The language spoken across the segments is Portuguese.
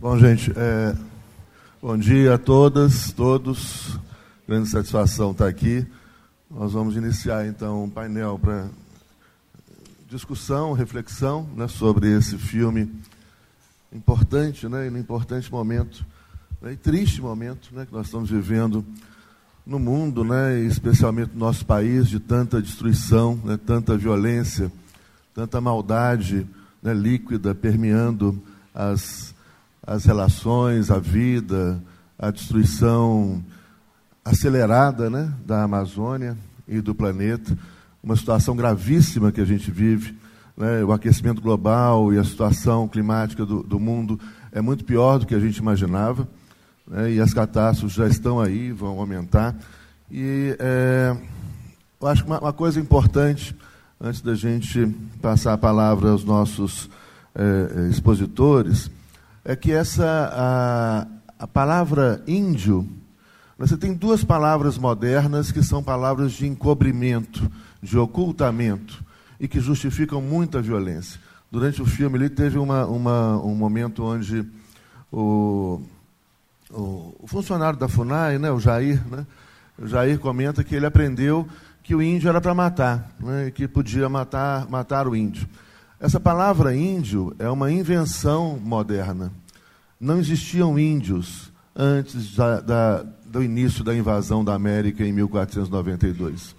Bom, gente, é, bom dia a todas, todos. Grande satisfação estar aqui. Nós vamos iniciar então um painel para discussão, reflexão né, sobre esse filme importante, né, e no importante momento, né, e triste momento né, que nós estamos vivendo no mundo, né, especialmente no nosso país, de tanta destruição, né, tanta violência, tanta maldade né, líquida permeando as as relações, a vida, a destruição acelerada né, da Amazônia e do planeta, uma situação gravíssima que a gente vive. Né, o aquecimento global e a situação climática do, do, mundo é muito pior do que a gente imaginava, né, e as catástrofes já estão aí, vão aumentar. E é, eu acho que uma, uma, coisa importante, antes da gente passar a palavra aos nossos é, expositores, é que essa a, a palavra índio, você tem duas palavras modernas que são palavras de encobrimento, de ocultamento e que justificam muita violência. Durante o filme ele teve uma, uma, um momento onde o, o, funcionário da FUNAI, né, o Jair, né, o Jair comenta que ele aprendeu que o índio era para matar, né, que podia matar, matar o índio. Essa palavra índio é uma invenção moderna. Não existiam índios antes da, da, do início da invasão da América em 1492.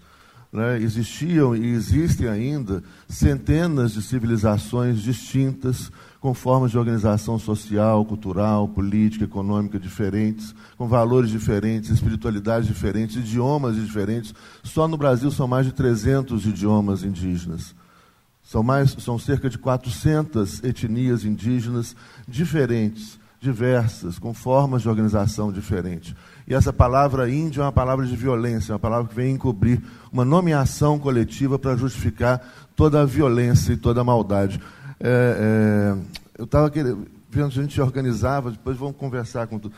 Né? Existiam e existem ainda centenas de civilizações distintas, com formas de organização social, cultural, política, econômica diferentes, com valores diferentes, espiritualidades diferentes, idiomas diferentes. Só no Brasil são mais de 300 idiomas indígenas. São, mais, são cerca de 400 etnias indígenas diferentes, diversas, com formas de organização diferentes. E essa palavra índio é uma palavra de violência, é uma palavra que vem encobrir uma nomeação coletiva para justificar toda a violência e toda a maldade. É, é, eu estava vendo a gente organizava, depois vamos conversar com tu.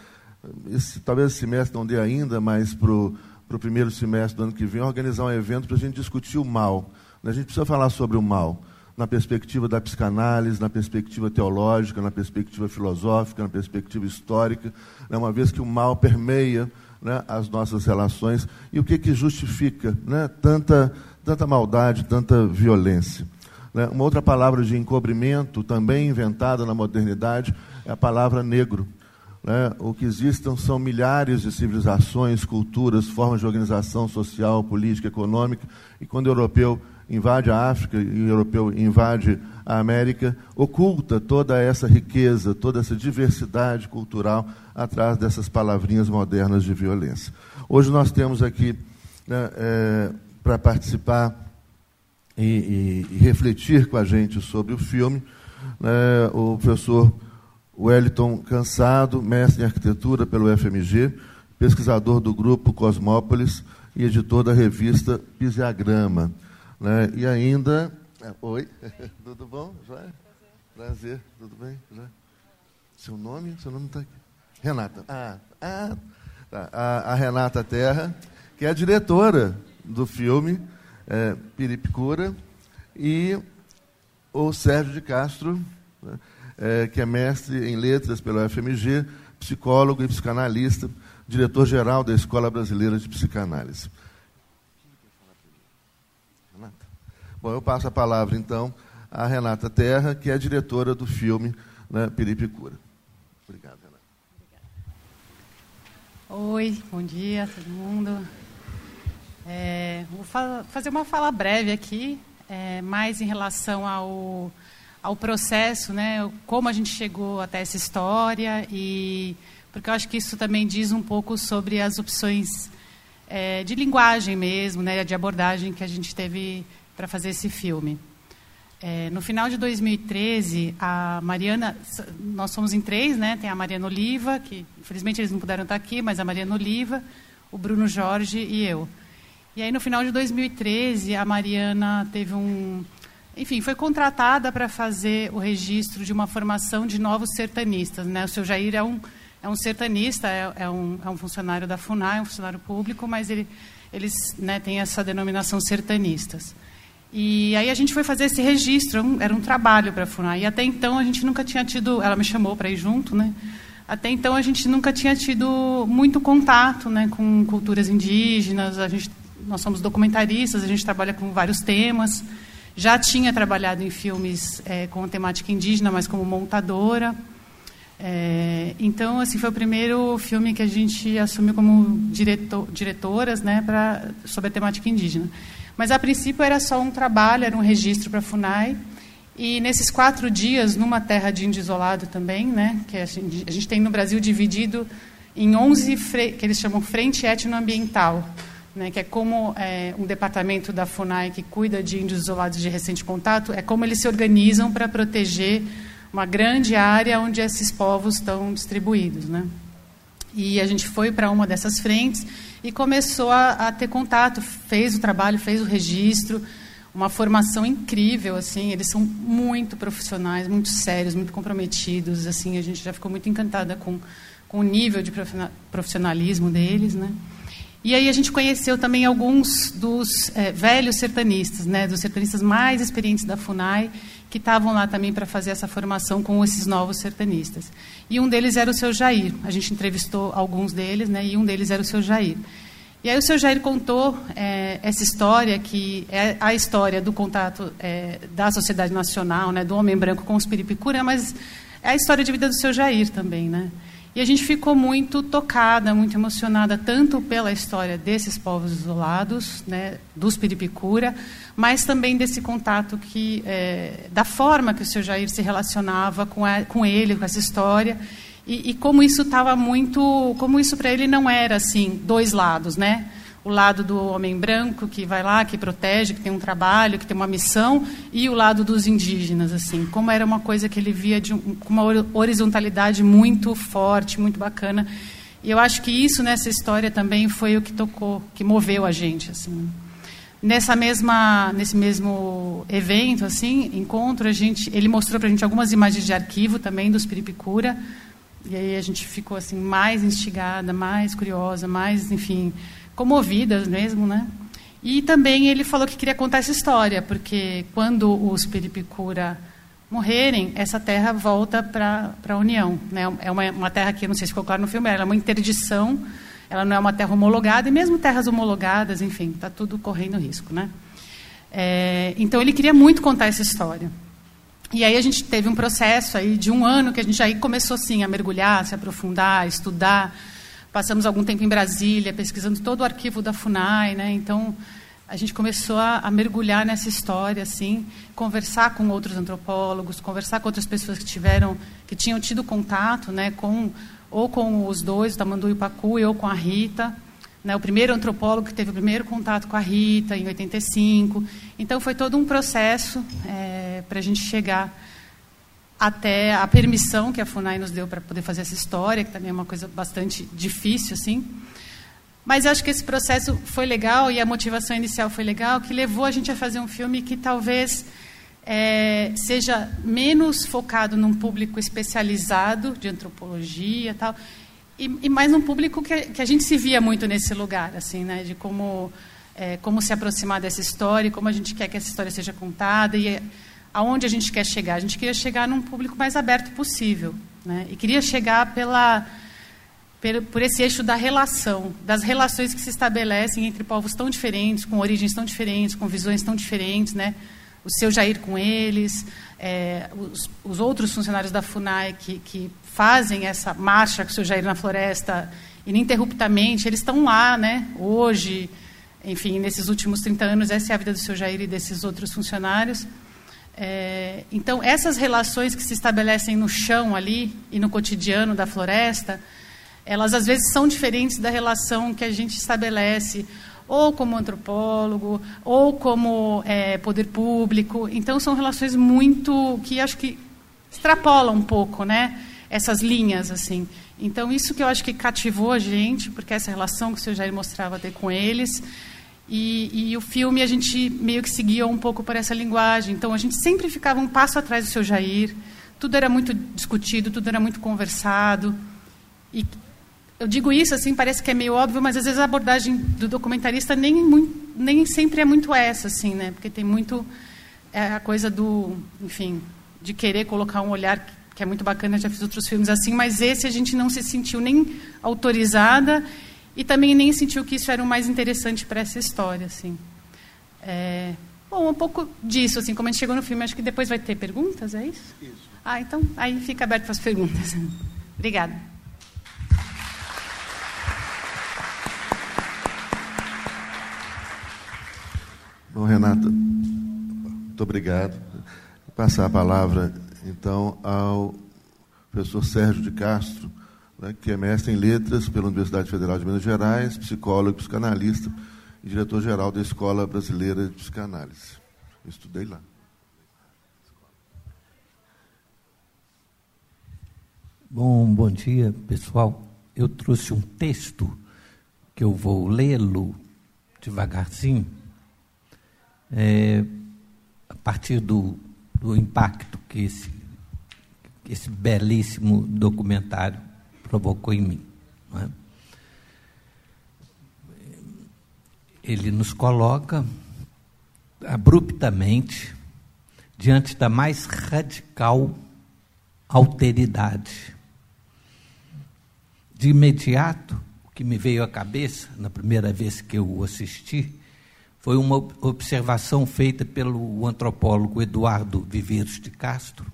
Esse, talvez esse semestre não dê ainda, mas para o primeiro semestre do ano que vem, organizar um evento para a gente discutir o mal. A gente precisa falar sobre o mal, na perspectiva da psicanálise, na perspectiva teológica, na perspectiva filosófica, na perspectiva histórica, né, uma vez que o mal permeia né, as nossas relações e o que, que justifica né, tanta, tanta maldade, tanta violência. Né. Uma outra palavra de encobrimento, também inventada na modernidade, é a palavra negro. Né? O que existem são milhares de civilizações, culturas, formas de organização social, política, econômica, e quando o europeu invade a África e o europeu invade a América, oculta toda essa riqueza, toda essa diversidade cultural atrás dessas palavrinhas modernas de violência. Hoje nós temos aqui, né, é, para participar e, e, e, refletir com a gente sobre o filme, né, o professor Wellington Cansado, mestre em arquitetura pelo FMG, pesquisador do grupo Cosmópolis e editor da revista Pisiagrama. Né? E ainda. É, oi, tudo bom? Joia? Prazer, tudo bem? Já? Seu nome? Seu nome está aqui. Renata. Ah, ah tá. a, a, Renata Terra, que é a diretora do filme é, Piripicura, e o Sérgio de Castro, né, é, que é mestre em letras pelo FMG, psicólogo e psicanalista, diretor-geral da Escola Brasileira de Psicanálise. Bom, eu passo a palavra, então, à Renata Terra, que é a diretora do filme né, Piripicura. Obrigado, Renata. Oi, bom dia a todo mundo. É, vou fa fazer uma fala breve aqui, é, mais em relação ao, ao processo, né, como a gente chegou até essa história, e porque eu acho que isso também diz um pouco sobre as opções é, de linguagem mesmo, né, de abordagem que a gente teve para fazer esse filme. É, no final de 2013, a Mariana, nós somos em três, né? Tem a Mariana Oliva, que infelizmente eles não puderam estar aqui, mas a Mariana Oliva, o Bruno Jorge e eu. E aí no final de 2013, a Mariana teve um, enfim, foi contratada para fazer o registro de uma formação de novos sertanistas, né? O seu Jair é um é um sertanista, é, é um, é um funcionário da FUNAI, é um funcionário público, mas ele, eles né, têm essa denominação sertanistas. E aí a gente foi fazer esse registro, era um trabalho para a FUNAI. E até então a gente nunca tinha tido, ela me chamou para ir junto, né? Até então a gente nunca tinha tido muito contato, né, com culturas indígenas. A gente, nós somos documentaristas, a gente trabalha com vários temas. Já tinha trabalhado em filmes é, com temática indígena, mas como montadora. É, então, assim, foi o primeiro filme que a gente assumiu como diretor, diretoras, né, pra, sobre a temática indígena. Mas a princípio era só um trabalho, era um registro para a Funai. E nesses quatro dias, numa terra de índio isolado também, né, que a gente, a gente tem no Brasil dividido em 11 que eles chamam frente etnoambiental, né, que é como é, um departamento da Funai que cuida de índios isolados de recente contato, é como eles se organizam para proteger uma grande área onde esses povos estão distribuídos, né? E a gente foi para uma dessas frentes e começou a, a, ter contato, fez o trabalho, fez o registro, uma formação incrível, assim, eles são muito profissionais, muito sérios, muito comprometidos, assim, a gente já ficou muito encantada com, com o nível de profissionalismo deles, né? E aí a gente conheceu também alguns dos é, velhos sertanistas, né, dos sertanistas mais experientes da Funai, que estavam lá também para fazer essa formação com esses novos sertanistas. E um deles era o seu Jair. A gente entrevistou alguns deles, né, e um deles era o seu Jair. E aí o seu Jair contou é, essa história, que é a história do contato é, da sociedade nacional, né, do homem branco com os piripicura, mas é a história de vida do seu Jair também, né? E a gente ficou muito tocada, muito emocionada, tanto pela história desses povos isolados, né, dos Piripicura, mas também desse contato que, é, da forma que o seu Jair se relacionava com, a, com ele, com essa história, e, e como isso estava muito, como isso para ele não era assim dois lados, né? O lado do homem branco que vai lá, que protege, que tem um trabalho, que tem uma missão, e o lado dos indígenas, assim, como era uma coisa que ele via de um, uma horizontalidade muito forte, muito bacana. E eu acho que isso nessa história também foi o que tocou, que moveu a gente, assim. Nessa mesma, nesse mesmo evento, assim, encontro, a gente, ele mostrou para a gente algumas imagens de arquivo também dos Piripicura, e aí a gente ficou assim mais instigada, mais curiosa, mais, enfim, comovidas mesmo, né? E também ele falou que queria contar essa história, porque quando os Piripicura morrerem, essa terra volta para a União. Né? É uma, uma, terra que, não sei se ficou claro no filme, ela é uma interdição, ela não é uma terra homologada, e mesmo terras homologadas, enfim, está tudo correndo risco. Né? É, então ele queria muito contar essa história. E aí a gente teve um processo aí de um ano que a gente aí começou assim a mergulhar, a se aprofundar, a estudar, Passamos algum tempo em Brasília, pesquisando todo o arquivo da FUNAI, né? Então, a gente começou a, a, mergulhar nessa história, assim, conversar com outros antropólogos, conversar com outras pessoas que tiveram, que tinham tido contato, né, com ou com os dois, o Tamandu e o Pacu, ou com a Rita, né, o primeiro antropólogo que teve o primeiro contato com a Rita em 85. Então foi todo um processo é, para a gente chegar até a permissão que a FUNAI nos deu para poder fazer essa história, que também é uma coisa bastante difícil, assim. Mas acho que esse processo foi legal e a motivação inicial foi legal, que levou a gente a fazer um filme que talvez é, seja menos focado num público especializado de antropologia tal, e, e mais num público que, que, a gente se via muito nesse lugar, assim, né, de como é, como se aproximar dessa história, como a gente quer que essa história seja contada e aonde a gente quer chegar. A gente queria chegar num público mais aberto possível. Né? E queria chegar pela, por esse eixo da relação, das relações que se estabelecem entre povos tão diferentes, com origens tão diferentes, com visões tão diferentes, né? O seu Jair com eles, é, os, os, outros funcionários da FUNAI que, que fazem essa marcha com o seu Jair na floresta ininterruptamente, eles estão lá, né? Hoje, enfim, nesses últimos 30 anos, essa é a vida do seu Jair e desses outros funcionários. É, então, essas relações que se estabelecem no chão ali e no cotidiano da floresta, elas às vezes são diferentes da relação que a gente estabelece ou como antropólogo, ou como é, poder público. Então, são relações muito que acho que extrapolam um pouco, né? Essas linhas, assim. Então, isso que eu acho que cativou a gente, porque essa relação que o senhor Jair mostrava ter com eles, e, e, o filme a gente meio que seguia um pouco por essa linguagem. Então a gente sempre ficava um passo atrás do seu Jair. Tudo era muito discutido, tudo era muito conversado. E eu digo isso assim, parece que é meio óbvio, mas às vezes a abordagem do documentarista nem nem sempre é muito essa, assim, né? Porque tem muito é, a coisa do, enfim, de querer colocar um olhar que é muito bacana, já fiz outros filmes assim, mas esse a gente não se sentiu nem autorizada e também nem sentiu que isso era o mais interessante para essa história, assim. É, bom, um pouco disso, assim, como a gente chegou no filme, acho que depois vai ter perguntas, é isso? Isso. Ah, então aí fica aberto para as perguntas. Obrigada. Bom, Renata, muito obrigado. Vou passar a palavra, então, ao professor Sérgio de Castro, né, que é mestre em letras pela Universidade Federal de Minas Gerais, psicólogo, psicanalista e diretor-geral da Escola Brasileira de Psicanálise. Eu estudei lá. Bom, bom dia, pessoal. Eu trouxe um texto que eu vou lê-lo devagarzinho é, a partir do, do impacto que esse, que esse belíssimo documentário provocou em mim. É? Ele nos coloca abruptamente diante da mais radical alteridade. De imediato, o que me veio à cabeça, na primeira vez que eu assisti, foi uma observação feita pelo antropólogo Eduardo Viveiros de Castro,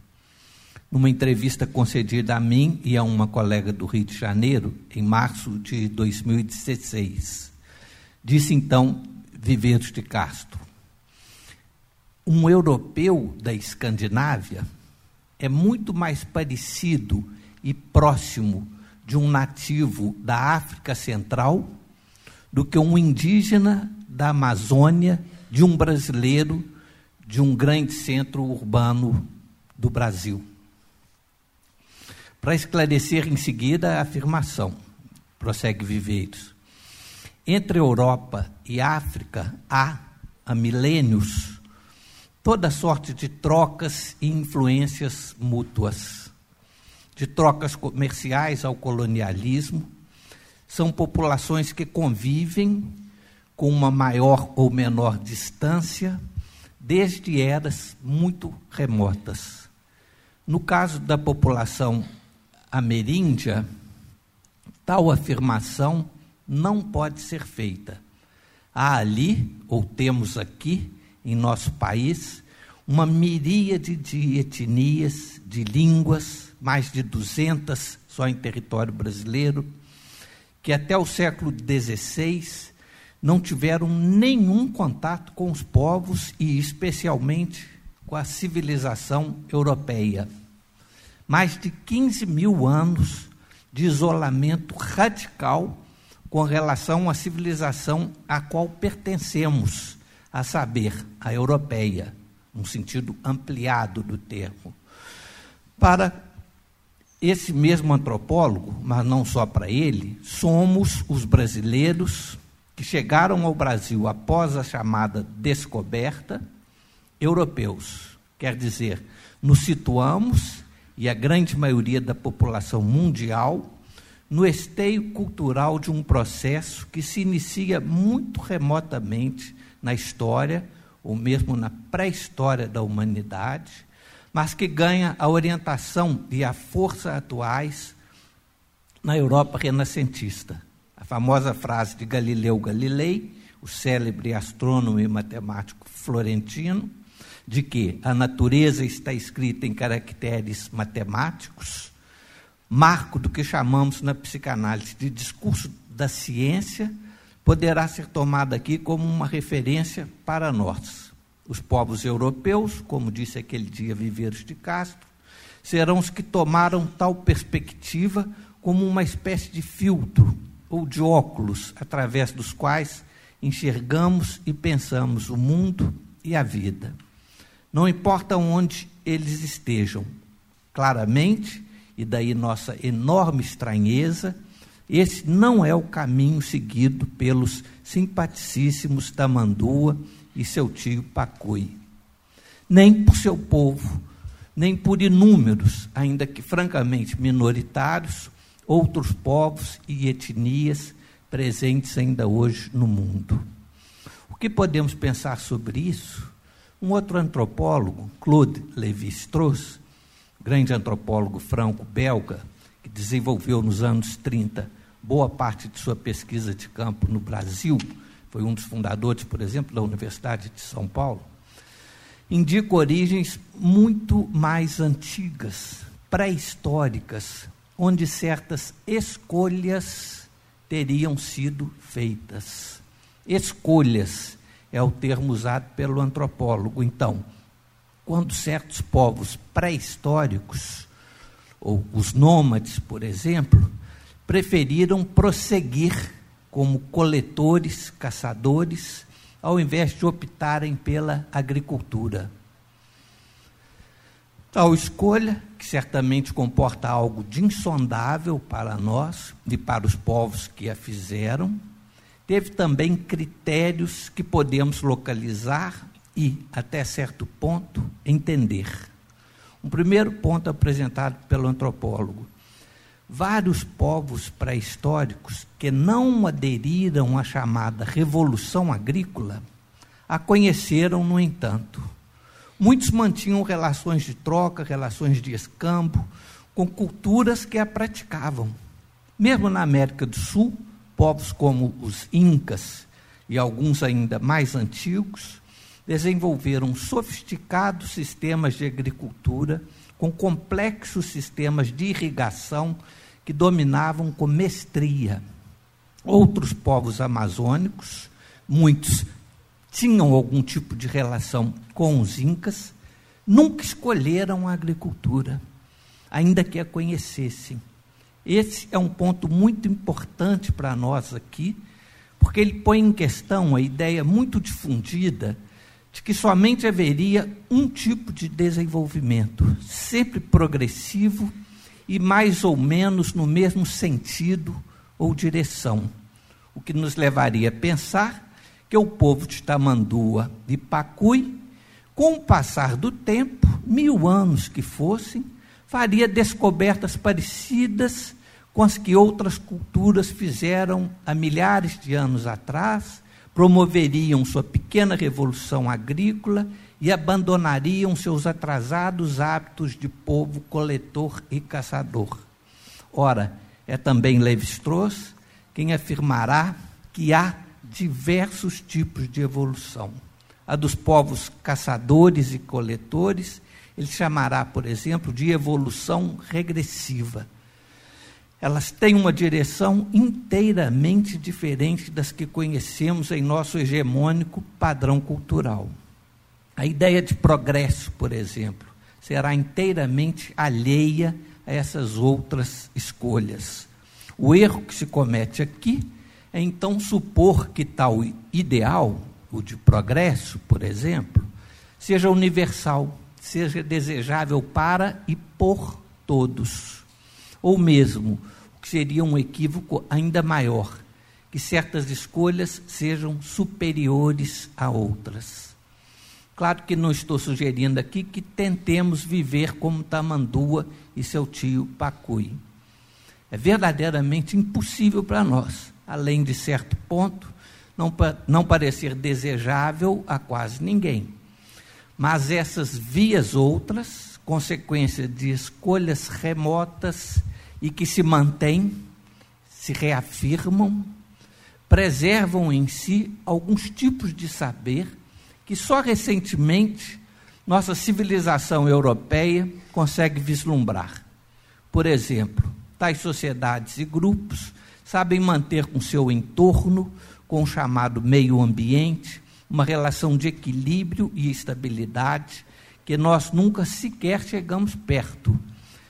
numa entrevista concedida a mim e a uma colega do Rio de Janeiro, em março de 2016. Disse então Viveiros de Castro: um europeu da Escandinávia é muito mais parecido e próximo de um nativo da África Central do que um indígena da Amazônia, de um brasileiro, de um grande centro urbano do Brasil. Para esclarecer em seguida a afirmação, prossegue Viveiros. Entre Europa e África há, há milênios, toda sorte de trocas e influências mútuas, de trocas comerciais ao colonialismo. São populações que convivem com uma maior ou menor distância, desde eras muito remotas. No caso da população ameríndia, tal afirmação não pode ser feita. Há ali, ou temos aqui, em nosso país, uma miríade de etnias, de línguas, mais de 200 só em território brasileiro, que até o século XVI não tiveram nenhum contato com os povos e, especialmente, com a civilização europeia. Mais de 15 mil anos de isolamento radical com relação à civilização a qual pertencemos, a saber, a europeia, num sentido ampliado do termo. Para esse mesmo antropólogo, mas não só para ele, somos os brasileiros que chegaram ao Brasil após a chamada descoberta, europeus. Quer dizer, nos situamos, e a grande maioria da população mundial, no esteio cultural de um processo que se inicia muito remotamente na história, ou mesmo na pré-história da humanidade, mas que ganha a orientação e a força atuais na Europa renascentista. Famosa frase de Galileu Galilei, o célebre astrônomo e matemático florentino, de que a natureza está escrita em caracteres matemáticos, marco do que chamamos na psicanálise de discurso da ciência, poderá ser tomado aqui como uma referência para nós. Os povos europeus, como disse aquele dia Viveiros de Castro, serão os que tomaram tal perspectiva como uma espécie de filtro ou de óculos através dos quais enxergamos e pensamos o mundo e a vida. Não importa onde eles estejam, claramente, e daí nossa enorme estranheza, esse não é o caminho seguido pelos simpaticíssimos Tamandua e seu tio Pacui. Nem por seu povo, nem por inúmeros, ainda que francamente minoritários, outros povos e etnias presentes ainda hoje no mundo. O que podemos pensar sobre isso? Um outro antropólogo, Claude Lévi-Strauss, grande antropólogo franco-belga, que desenvolveu nos anos 30 boa parte de sua pesquisa de campo no Brasil, foi um dos fundadores, por exemplo, da Universidade de São Paulo, indica origens muito mais antigas, pré-históricas, onde certas escolhas teriam sido feitas. Escolhas é o termo usado pelo antropólogo. Então, quando certos povos pré-históricos, ou os nômades, por exemplo, preferiram prosseguir como coletores, caçadores, ao invés de optarem pela agricultura. Tal escolha, que certamente comporta algo de insondável para nós e para os povos que a fizeram, teve também critérios que podemos localizar e, até certo ponto, entender. Um primeiro ponto apresentado pelo antropólogo vários povos pré-históricos que não aderiram à chamada Revolução Agrícola a conheceram, no entanto. Muitos mantinham relações de troca, relações de escambo com culturas que a praticavam. Mesmo na América do Sul, povos como os Incas e alguns ainda mais antigos desenvolveram sofisticados sistemas de agricultura com complexos sistemas de irrigação que dominavam com mestria. Outros povos amazônicos, muitos tinham algum tipo de relação com os incas, nunca escolheram a agricultura, ainda que a conhecessem. Esse é um ponto muito importante para nós aqui, porque ele põe em questão a ideia muito difundida de que somente haveria um tipo de desenvolvimento, sempre progressivo e mais ou menos no mesmo sentido ou direção, o que nos levaria a pensar que o povo de Tamandua e Pacui, com o passar do tempo, mil anos que fossem, faria descobertas parecidas com as que outras culturas fizeram há milhares de anos atrás promoveriam sua pequena revolução agrícola e abandonariam seus atrasados hábitos de povo coletor e caçador. Ora, é também Levi-Strauss quem afirmará que há diversos tipos de evolução. A dos povos caçadores e coletores, ele chamará, por exemplo, de evolução regressiva elas têm uma direção inteiramente diferente das que conhecemos em nosso hegemônico padrão cultural. A ideia de progresso, por exemplo, será inteiramente alheia a essas outras escolhas. O erro que se comete aqui é então supor que tal ideal, o de progresso, por exemplo, seja universal, seja desejável para e por todos ou mesmo, o que seria um equívoco ainda maior, que certas escolhas sejam superiores a outras. Claro que não estou sugerindo aqui que tentemos viver como Tamandua e seu tio Pacui. É verdadeiramente impossível para nós, além de certo ponto, não, não parecer desejável a quase ninguém. Mas essas vias outras, consequência de escolhas remotas e que se mantêm, se reafirmam, preservam em si alguns tipos de saber que só recentemente nossa civilização europeia consegue vislumbrar. Por exemplo, tais sociedades e grupos sabem manter com seu entorno, com o chamado meio ambiente, uma relação de equilíbrio e estabilidade que nós nunca sequer chegamos perto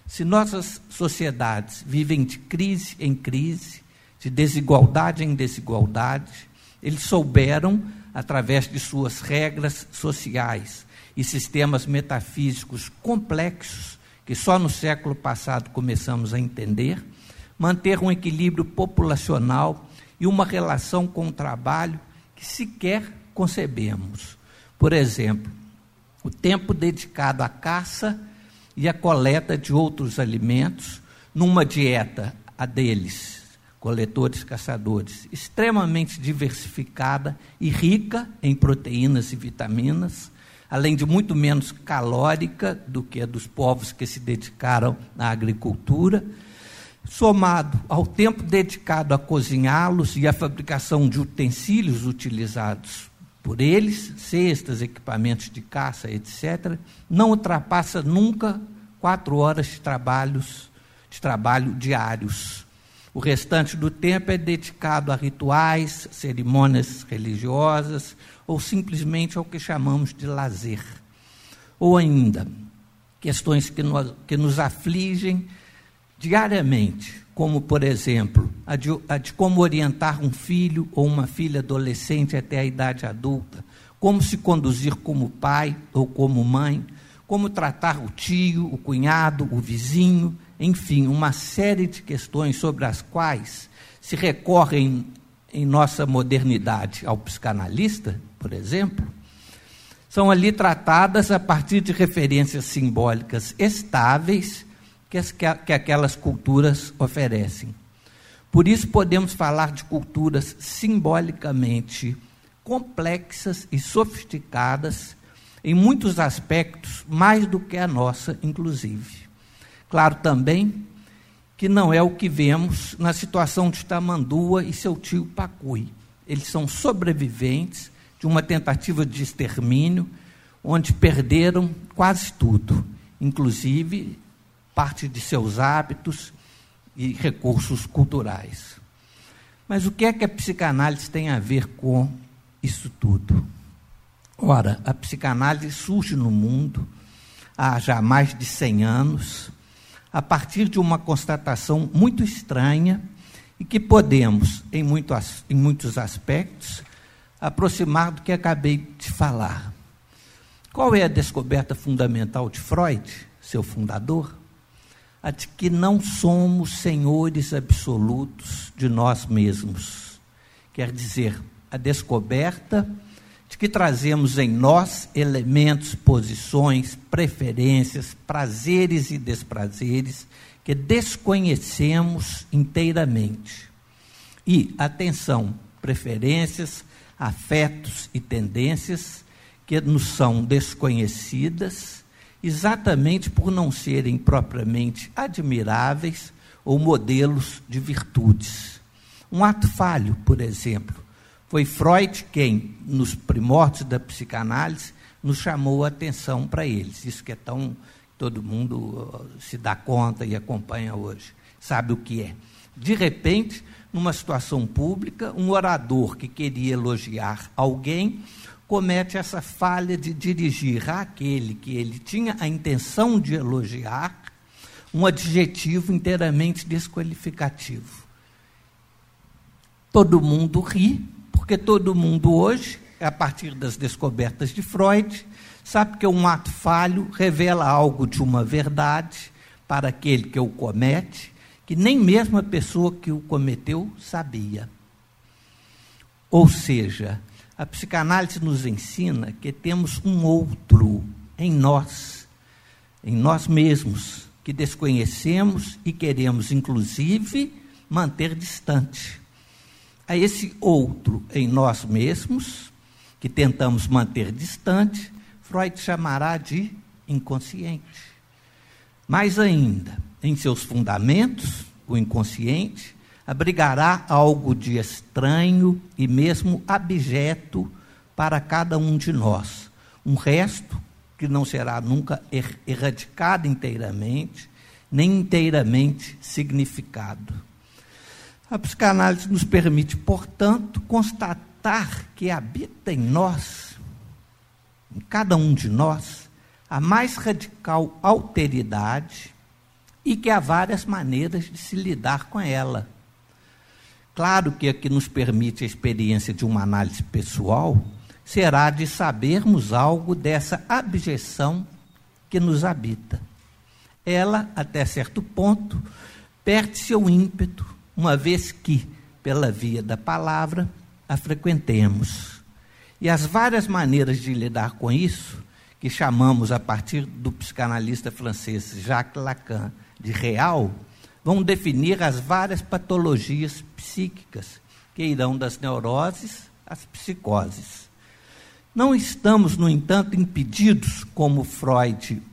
se nossas sociedades vivem de crise em crise, de desigualdade em desigualdade, eles souberam, através de suas regras sociais e sistemas metafísicos complexos, que só no século passado começamos a entender, manter um equilíbrio populacional e uma relação com o trabalho que sequer concebemos. Por exemplo, o tempo dedicado à caça e a coleta de outros alimentos numa dieta a deles coletores caçadores, extremamente diversificada e rica em proteínas e vitaminas, além de muito menos calórica do que a dos povos que se dedicaram à agricultura, somado ao tempo dedicado a cozinhá-los e à fabricação de utensílios utilizados por eles, cestas, equipamentos de caça, etc., não ultrapassa nunca quatro horas de, trabalhos, de trabalho diários. O restante do tempo é dedicado a rituais, cerimônias religiosas ou simplesmente ao que chamamos de lazer. Ou ainda, questões que, que nos afligem diariamente, como, por exemplo, a de, a de como orientar um filho ou uma filha adolescente até a idade adulta, como se conduzir como pai ou como mãe, como tratar o tio, o cunhado, o vizinho, enfim, uma série de questões sobre as quais se recorrem em nossa modernidade. Ao psicanalista, por exemplo, são ali tratadas a partir de referências simbólicas estáveis que, as, que aquelas culturas oferecem. Por isso, podemos falar de culturas simbolicamente complexas e sofisticadas, em muitos aspectos, mais do que a nossa, inclusive. Claro também que não é o que vemos na situação de Tamandua e seu tio Pacui. Eles são sobreviventes de uma tentativa de extermínio, onde perderam quase tudo, inclusive parte de seus hábitos e recursos culturais. Mas o que é que a psicanálise tem a ver com isso tudo? Ora, a psicanálise surge no mundo há já mais de 100 anos, a partir de uma constatação muito estranha e que podemos, em, muito, em muitos aspectos, aproximar do que acabei de falar. Qual é a descoberta fundamental de Freud, seu fundador? A de que não somos senhores absolutos de nós mesmos. Quer dizer, a descoberta de que trazemos em nós elementos, posições, preferências, prazeres e desprazeres que desconhecemos inteiramente. E, atenção, preferências, afetos e tendências que nos são desconhecidas exatamente por não serem propriamente admiráveis ou modelos de virtudes. Um ato falho, por exemplo, foi Freud quem, nos primórdios da psicanálise, nos chamou a atenção para eles. Isso que é tão. todo mundo se dá conta e acompanha hoje, sabe o que é. De repente, numa situação pública, um orador que queria elogiar alguém comete essa falha de dirigir àquele que ele tinha a intenção de elogiar um adjetivo inteiramente desqualificativo. Todo mundo ri, porque todo mundo hoje, a partir das descobertas de Freud, sabe que um ato falho revela algo de uma verdade para aquele que o comete, que nem mesmo a pessoa que o cometeu sabia. Ou seja, a psicanálise nos ensina que temos um outro em nós, em nós mesmos, que desconhecemos e queremos, inclusive, manter distante. A esse outro em nós mesmos, que tentamos manter distante, Freud chamará de inconsciente. Mais ainda, em seus fundamentos, o inconsciente abrigará algo de estranho e mesmo abjeto para cada um de nós. Um resto que não será nunca er erradicado inteiramente, nem inteiramente significado. A psicanálise nos permite, portanto, constatar que habita em nós, em cada um de nós, a mais radical alteridade e que há várias maneiras de se lidar com ela. Claro que a que nos permite a experiência de uma análise pessoal será de sabermos algo dessa abjeção que nos habita. Ela, até certo ponto, perde seu ímpeto, uma vez que, pela via da palavra, a frequentemos. E as várias maneiras de lidar com isso, que chamamos a partir do psicanalista francês Jacques Lacan de real, vão definir as várias patologias psíquicas, que irão das neuroses às psicoses. Não estamos, no entanto, impedidos, como Freud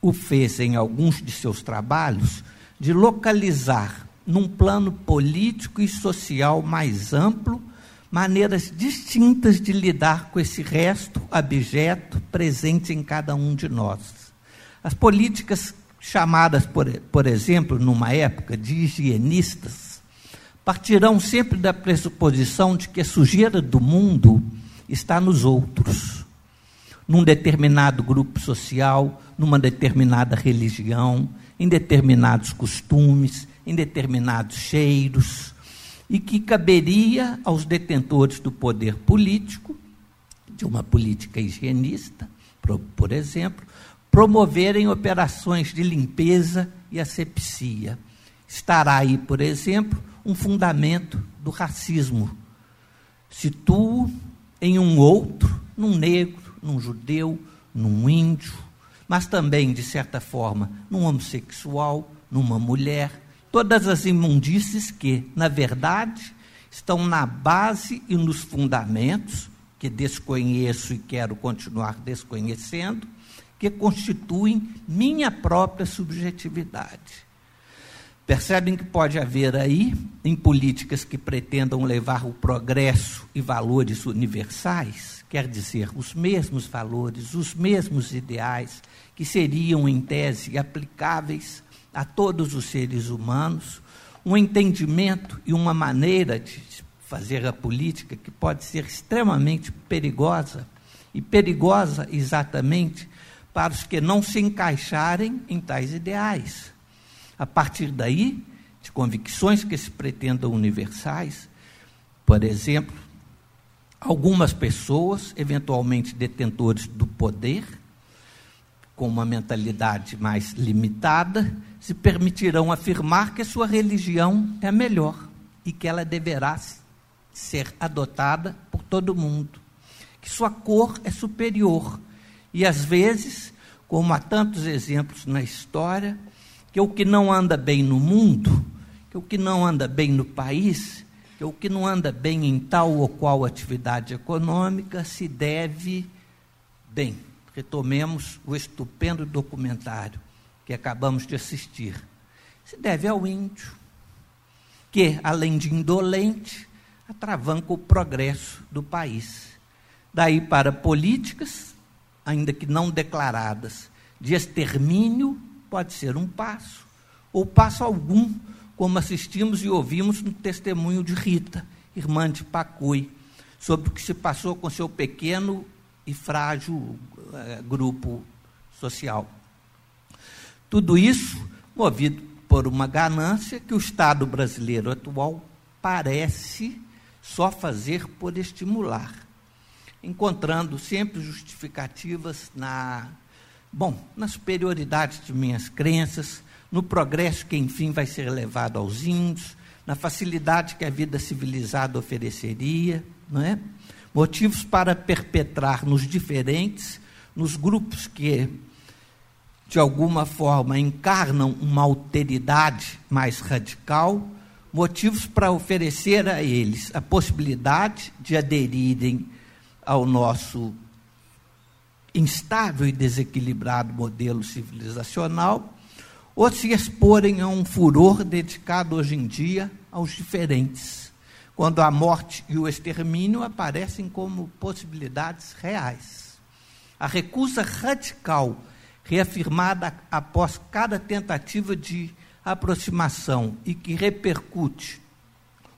o fez em alguns de seus trabalhos, de localizar, num plano político e social mais amplo, maneiras distintas de lidar com esse resto abjeto presente em cada um de nós. As políticas chamadas, por, por exemplo, numa época de higienistas, partirão sempre da pressuposição de que a sujeira do mundo está nos outros, num determinado grupo social, numa determinada religião, em determinados costumes, em determinados cheiros, e que caberia aos detentores do poder político, de uma política higienista, por, por exemplo, promoverem operações de limpeza e asepsia. Estará aí, por exemplo, um fundamento do racismo. Situo em um outro, num negro, num judeu, num índio, mas também, de certa forma, num homossexual, numa mulher, todas as imundícies que, na verdade, estão na base e nos fundamentos, que desconheço e quero continuar desconhecendo, que constituem minha própria subjetividade. Percebem que pode haver aí, em políticas que pretendam levar o progresso e valores universais, quer dizer, os mesmos valores, os mesmos ideais, que seriam, em tese, aplicáveis a todos os seres humanos, um entendimento e uma maneira de fazer a política que pode ser extremamente perigosa, e perigosa exatamente para os que não se encaixarem em tais ideais. A partir daí, de convicções que se pretendam universais, por exemplo, algumas pessoas, eventualmente detentores do poder, com uma mentalidade mais limitada, se permitirão afirmar que a sua religião é melhor e que ela deverá ser adotada por todo mundo, que sua cor é superior e às vezes, como há tantos exemplos na história, que o que não anda bem no mundo, que o que não anda bem no país, que o que não anda bem em tal ou qual atividade econômica se deve, bem, retomemos o estupendo documentário que acabamos de assistir, se deve ao índio, que, além de indolente, atravanca o progresso do país. Daí para políticas ainda que não declaradas, de extermínio, pode ser um passo, ou passo algum, como assistimos e ouvimos no testemunho de Rita, irmã de Pacui, sobre o que se passou com seu pequeno e frágil eh, grupo social. Tudo isso movido por uma ganância que o Estado brasileiro atual parece só fazer por estimular encontrando sempre justificativas na, bom, na superioridade de minhas crenças, no progresso que enfim vai ser levado aos índios, na facilidade que a vida civilizada ofereceria, não é? Motivos para perpetrar nos diferentes, nos grupos que de alguma forma encarnam uma alteridade mais radical, motivos para oferecer a eles a possibilidade de aderirem ao nosso instável e desequilibrado modelo civilizacional, ou se exporem a um furor dedicado hoje em dia aos diferentes, quando a morte e o extermínio aparecem como possibilidades reais. A recusa radical, reafirmada após cada tentativa de aproximação e que repercute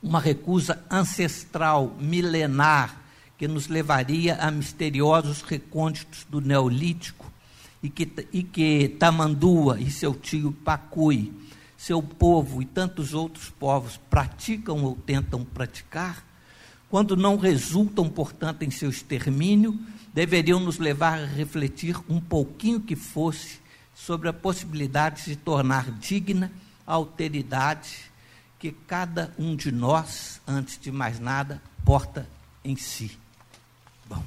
uma recusa ancestral, milenar, que nos levaria a misteriosos recônditos do Neolítico, e que, e que Tamandua e seu tio Pacui, seu povo e tantos outros povos praticam ou tentam praticar, quando não resultam, portanto, em seu extermínio, deveriam nos levar a refletir um pouquinho que fosse sobre a possibilidade de tornar digna a alteridade que cada um de nós, antes de mais nada, porta em si. Bom.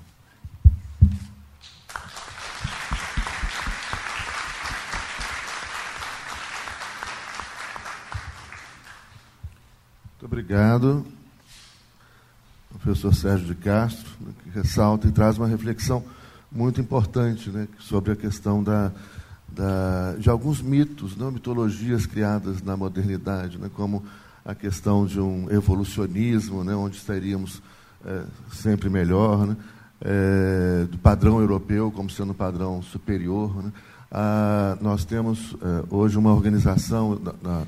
Muito obrigado, professor Sérgio de Castro, que ressalta e traz uma reflexão muito importante né, sobre a questão da, da, de alguns mitos, não, mitologias criadas na modernidade, né, como a questão de um evolucionismo, né, onde estaríamos é, sempre melhor, né, é, do padrão europeu como sendo um padrão superior. Né. Ah, nós temos é, hoje uma organização na,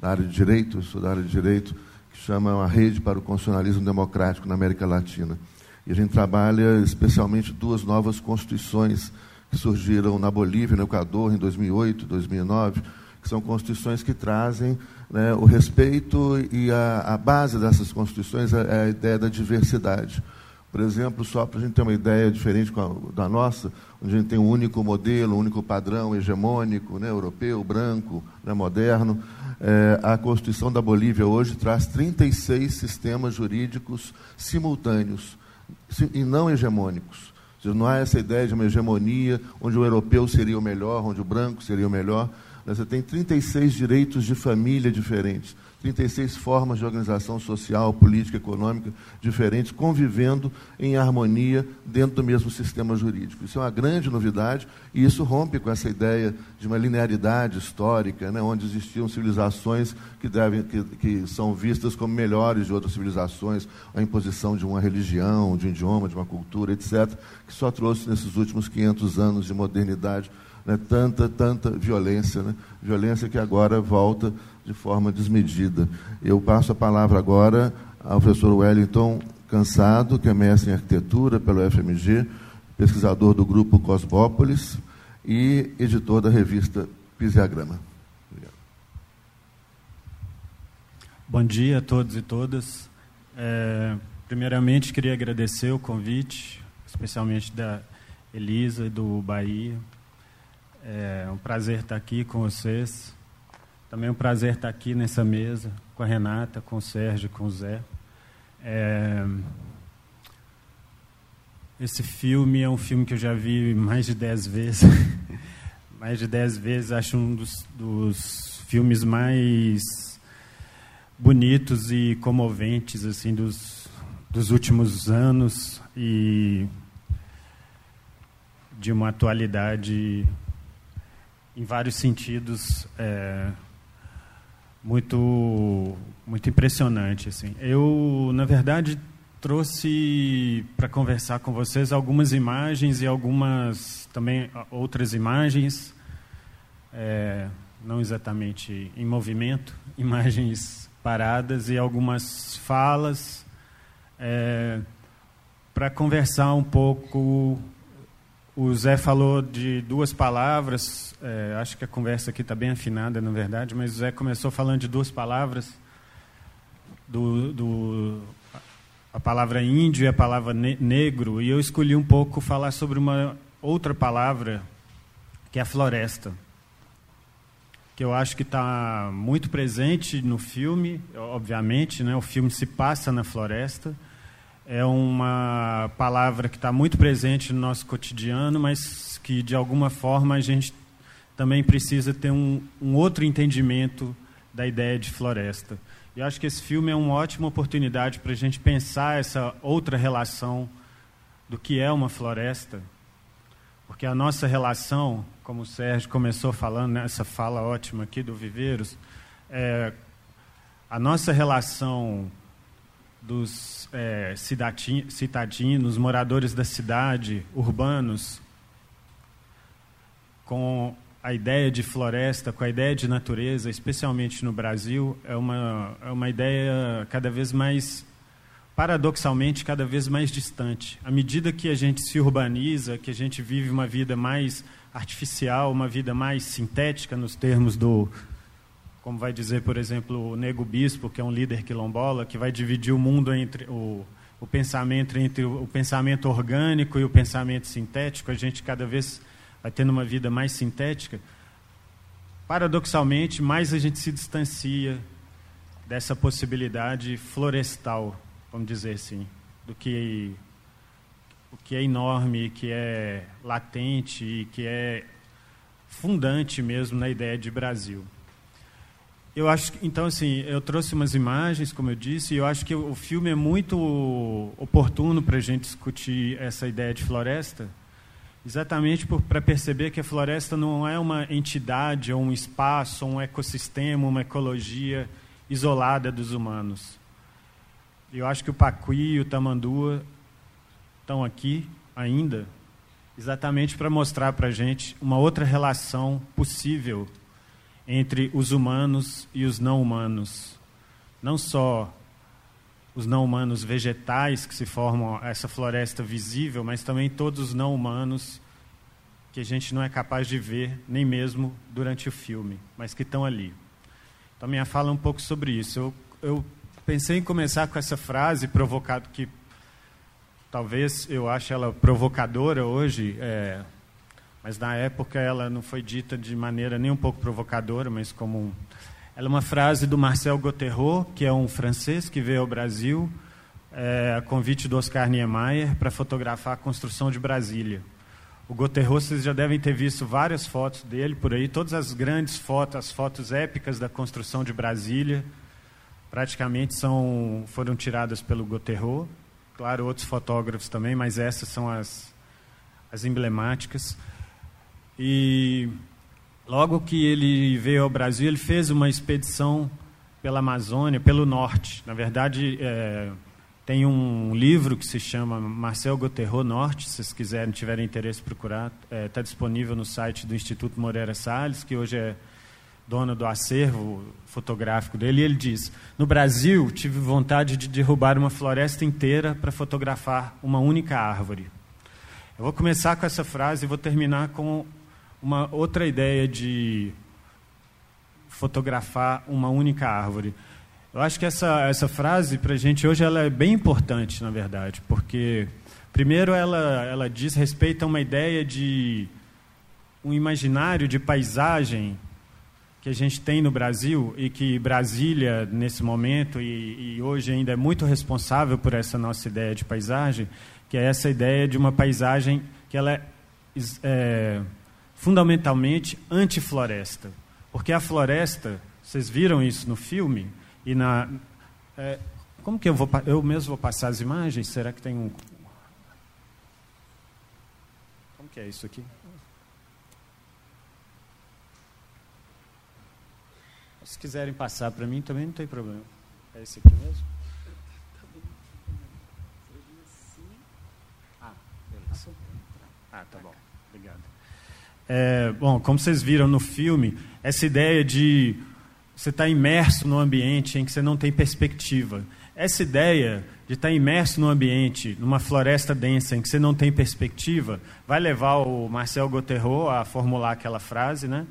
na, área de direito, eu da área de direito, que chama a Rede para o Constitucionalismo Democrático na América Latina. E a gente trabalha especialmente duas novas constituições que surgiram na Bolívia, no Equador, em 2008, 2009, que são constituições que trazem né, o respeito e a, a, base dessas constituições é, é a ideia da diversidade. Por exemplo, só para a gente ter uma ideia diferente da nossa, onde a gente tem um único modelo, um único padrão hegemônico, né, europeu, branco, né, moderno, é, a Constituição da Bolívia hoje traz 36 sistemas jurídicos simultâneos e não hegemônicos. Não há essa ideia de uma hegemonia onde o europeu seria o melhor, onde o branco seria o melhor. Você tem 36 direitos de família diferentes, 36 formas de organização social, política, econômica diferentes, convivendo em harmonia dentro do mesmo sistema jurídico. Isso é uma grande novidade e isso rompe com essa ideia de uma linearidade histórica, né, onde existiam civilizações que, devem, que, que são vistas como melhores de outras civilizações, a imposição de uma religião, de um idioma, de uma cultura, etc., que só trouxe nesses últimos 500 anos de modernidade né, tanta, tanta violência, né, violência que agora volta de forma desmedida. Eu passo a palavra agora ao professor Wellington Cansado, que é mestre em arquitetura pelo FMG, pesquisador do grupo Cosmópolis e editor da revista Pisiagrama. Bom dia a todos e todas. É, primeiramente, queria agradecer o convite, especialmente da Elisa e do Bahia, é um prazer estar aqui com vocês. Também é um prazer estar aqui nessa mesa com a Renata, com o Sérgio, com o Zé. É... Esse filme é um filme que eu já vi mais de dez vezes. mais de dez vezes. Acho um dos, dos filmes mais bonitos e comoventes assim dos, dos últimos anos e de uma atualidade em vários sentidos é, muito muito impressionante assim. Eu na verdade trouxe para conversar com vocês algumas imagens e algumas também outras imagens é, não exatamente em movimento imagens paradas e algumas falas é, para conversar um pouco o Zé falou de duas palavras, é, acho que a conversa aqui está bem afinada, na verdade, mas o Zé começou falando de duas palavras, do, do a palavra índio e a palavra ne negro, e eu escolhi um pouco falar sobre uma outra palavra, que é a floresta, que eu acho que está muito presente no filme, obviamente, né, o filme se passa na floresta, é uma palavra que está muito presente no nosso cotidiano, mas que de alguma forma a gente também precisa ter um, um outro entendimento da ideia de floresta. E acho que esse filme é uma ótima oportunidade para a gente pensar essa outra relação do que é uma floresta, porque a nossa relação, como o Sérgio começou falando nessa fala ótima aqui do Viveiros, é, a nossa relação dos é, citadinos, moradores da cidade, urbanos, com a ideia de floresta, com a ideia de natureza, especialmente no Brasil, é uma, é uma ideia cada vez mais, paradoxalmente, cada vez mais distante. À medida que a gente se urbaniza, que a gente vive uma vida mais artificial, uma vida mais sintética, nos termos do como vai dizer, por exemplo, o Nego Bispo, que é um líder quilombola, que vai dividir o mundo entre o, o pensamento entre o, o pensamento orgânico e o pensamento sintético, a gente cada vez vai tendo uma vida mais sintética. Paradoxalmente, mais a gente se distancia dessa possibilidade florestal, vamos dizer assim, do que o que é enorme, que é latente e que é fundante mesmo na ideia de Brasil. Eu acho que, então, assim, eu trouxe umas imagens, como eu disse, e eu acho que o filme é muito oportuno para a gente discutir essa ideia de floresta, exatamente para perceber que a floresta não é uma entidade, ou um espaço, ou um ecossistema, uma ecologia isolada dos humanos. Eu acho que o Pacuí e o Tamandua estão aqui ainda, exatamente para mostrar para a gente uma outra relação possível entre os humanos e os não humanos. Não só os não humanos vegetais que se formam essa floresta visível, mas também todos os não humanos que a gente não é capaz de ver, nem mesmo durante o filme, mas que estão ali. Então, minha fala é um pouco sobre isso. Eu, eu pensei em começar com essa frase provocada, que talvez eu ache ela provocadora hoje, é, mas na época ela não foi dita de maneira nem um pouco provocadora, mas como um... ela é uma frase do Marcel Gauthieron, que é um francês que veio ao Brasil é, a convite do Oscar Niemeyer para fotografar a construção de Brasília. O Gauthieron, vocês já devem ter visto várias fotos dele por aí, todas as grandes fotos, as fotos épicas da construção de Brasília, praticamente são, foram tiradas pelo Gauthieron. Claro, outros fotógrafos também, mas essas são as, as emblemáticas. E logo que ele veio ao Brasil, ele fez uma expedição pela Amazônia, pelo norte. Na verdade, é, tem um livro que se chama Marcel Gauthieron Norte, se vocês quiserem, tiverem interesse procurar, está é, tá disponível no site do Instituto Moreira Salles, que hoje é dono do acervo fotográfico dele, e ele diz: No Brasil, tive vontade de derrubar uma floresta inteira para fotografar uma única árvore. Eu vou começar com essa frase e vou terminar com uma outra ideia de fotografar uma única árvore. Eu acho que essa, essa frase, para a gente hoje, ela é bem importante, na verdade, porque, primeiro, ela, ela diz respeito a uma ideia de um imaginário de paisagem que a gente tem no Brasil e que Brasília, nesse momento, e, e hoje ainda é muito responsável por essa nossa ideia de paisagem, que é essa ideia de uma paisagem que ela é, é fundamentalmente anti-floresta. Porque a floresta, vocês viram isso no filme, e na. É, como que eu vou. Eu mesmo vou passar as imagens? Será que tem um. Como que é isso aqui? Se quiserem passar para mim também não tem problema. É esse aqui mesmo? Ah, beleza. Ah, tá bom. Obrigado. É, bom, como vocês viram no filme, essa ideia de você estar tá imerso no ambiente em que você não tem perspectiva. Essa ideia de estar tá imerso no ambiente, numa floresta densa em que você não tem perspectiva, vai levar o Marcel Gauthieron a formular aquela frase, né?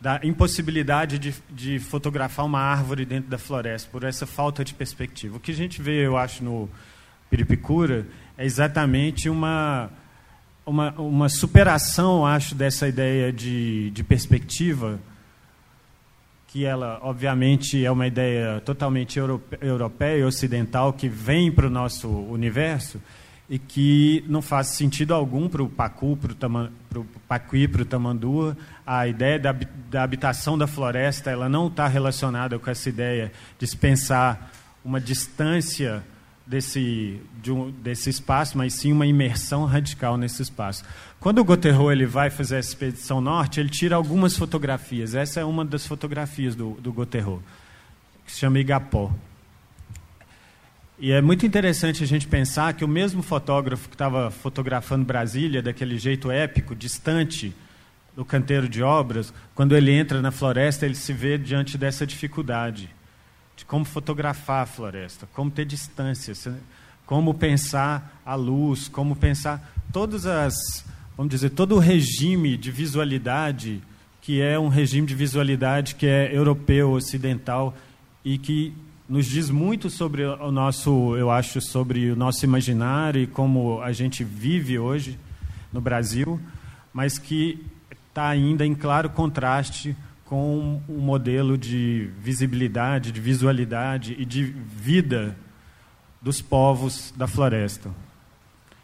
Da impossibilidade de, de fotografar uma árvore dentro da floresta, por essa falta de perspectiva. O que a gente vê, eu acho, no Piripicura é exatamente uma uma, uma superação, acho, dessa ideia de, de perspectiva, que ela, obviamente, é uma ideia totalmente europeia e ocidental que vem para o nosso universo e que não faz sentido algum para o Pacu, para o Pacuí, para o Tamandua. A ideia da, da habitação da floresta ela não está relacionada com essa ideia de se pensar uma distância desse, de um, desse espaço, mas sim uma imersão radical nesse espaço. Quando o Gauthieron ele vai fazer a expedição norte, ele tira algumas fotografias. Essa é uma das fotografias do, do Gauthieron, que se chama Igapó. E é muito interessante a gente pensar que o mesmo fotógrafo que estava fotografando Brasília daquele jeito épico, distante do canteiro de obras, quando ele entra na floresta, ele se vê diante dessa dificuldade de como fotografar a floresta, como ter distância, como pensar a luz, como pensar todas as, vamos dizer, todo o regime de visualidade que é um regime de visualidade que é europeu, ocidental e que nos diz muito sobre o nosso, eu acho, sobre o nosso imaginário e como a gente vive hoje no Brasil, mas que está ainda em claro contraste com um modelo de visibilidade, de visualidade e de vida dos povos da floresta.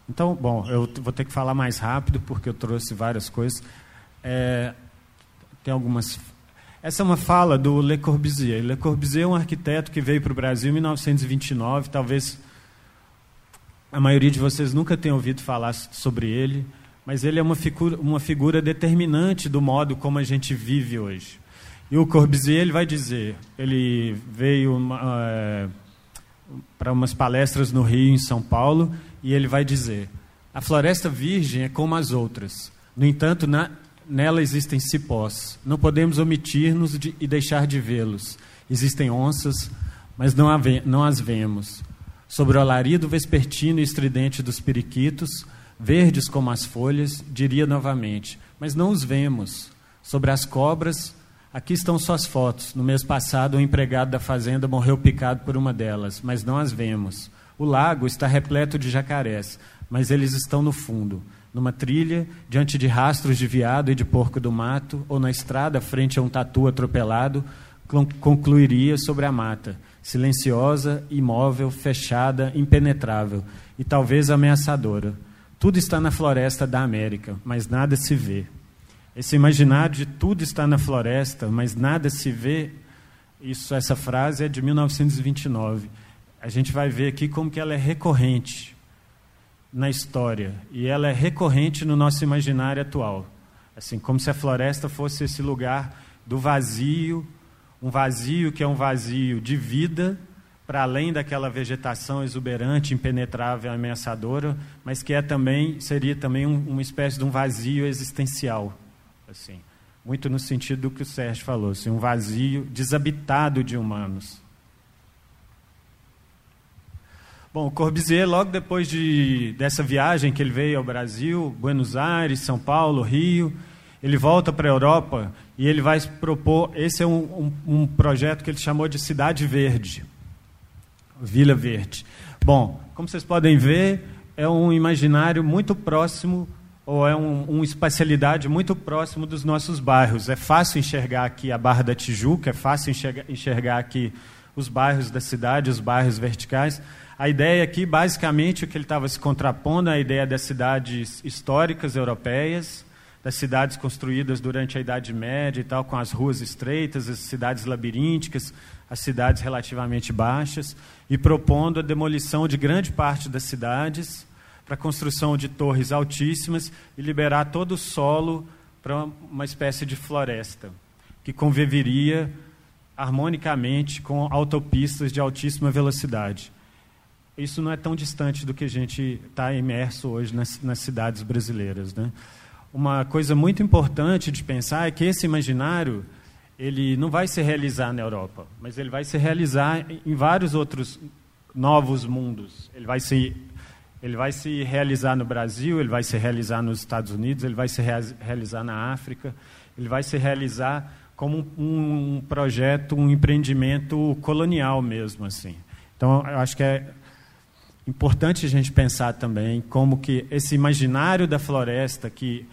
Então, bom, eu vou ter que falar mais rápido porque eu trouxe várias coisas. É, tem algumas. Essa é uma fala do Le Corbusier. Le Corbusier é um arquiteto que veio para o Brasil em 1929. Talvez a maioria de vocês nunca tenha ouvido falar sobre ele, mas ele é uma figura, uma figura determinante do modo como a gente vive hoje. E o Corbusier ele vai dizer, ele veio uh, para umas palestras no Rio, em São Paulo, e ele vai dizer: a floresta virgem é como as outras. No entanto, na, Nela existem cipós. Não podemos omitir-nos de, e deixar de vê-los. Existem onças, mas não, não as vemos. Sobre o alarido vespertino e estridente dos periquitos, verdes como as folhas, diria novamente, mas não os vemos. Sobre as cobras, aqui estão suas fotos. No mês passado, um empregado da fazenda morreu picado por uma delas, mas não as vemos. O lago está repleto de jacarés, mas eles estão no fundo numa trilha, diante de rastros de viado e de porco do mato, ou na estrada, frente a um tatu atropelado, concluiria sobre a mata, silenciosa, imóvel, fechada, impenetrável e talvez ameaçadora. Tudo está na floresta da América, mas nada se vê. Esse imaginário de tudo está na floresta, mas nada se vê, isso, essa frase é de 1929. A gente vai ver aqui como que ela é recorrente na história e ela é recorrente no nosso imaginário atual. Assim, como se a floresta fosse esse lugar do vazio, um vazio que é um vazio de vida, para além daquela vegetação exuberante, impenetrável, ameaçadora, mas que é também seria também um, uma espécie de um vazio existencial, assim, muito no sentido do que o Sérgio falou, assim, um vazio desabitado de humanos. Bom, Corbusier, logo depois de, dessa viagem que ele veio ao Brasil, Buenos Aires, São Paulo, Rio, ele volta para a Europa e ele vai propor. Esse é um, um, um, projeto que ele chamou de Cidade Verde, Vila Verde. Bom, como vocês podem ver, é um imaginário muito próximo, ou é um, uma espacialidade muito próximo dos nossos bairros. É fácil enxergar aqui a Barra da Tijuca, é fácil enxergar, enxergar aqui os bairros da cidade, os bairros verticais. A ideia aqui, basicamente, o que ele estava se contrapondo é a ideia das cidades históricas europeias, das cidades construídas durante a Idade Média e tal, com as ruas estreitas, as cidades labirínticas, as cidades relativamente baixas, e propondo a demolição de grande parte das cidades para a construção de torres altíssimas e liberar todo o solo para uma espécie de floresta, que conviveria harmonicamente com autopistas de altíssima velocidade isso não é tão distante do que a gente está imerso hoje nas, nas cidades brasileiras. Né? Uma coisa muito importante de pensar é que esse imaginário ele não vai se realizar na Europa, mas ele vai se realizar em vários outros novos mundos. Ele vai se ele vai se realizar no Brasil, ele vai se realizar nos Estados Unidos, ele vai se realizar na África, ele vai se realizar como um, um projeto, um empreendimento colonial mesmo assim. Então, eu acho que é importante a gente pensar também como que esse imaginário da floresta, que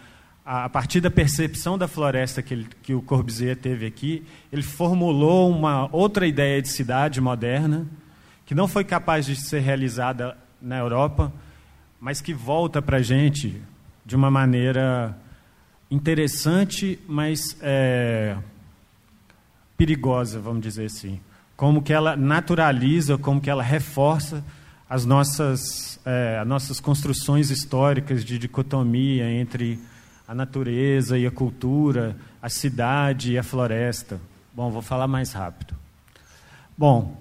a partir da percepção da floresta que, ele, que o Corbusier teve aqui, ele formulou uma outra ideia de cidade moderna, que não foi capaz de ser realizada na Europa, mas que volta para a gente de uma maneira interessante, mas é, perigosa, vamos dizer assim. Como que ela naturaliza, como que ela reforça as nossas, é, as nossas construções históricas de dicotomia entre a natureza e a cultura, a cidade e a floresta. Bom, vou falar mais rápido. Bom,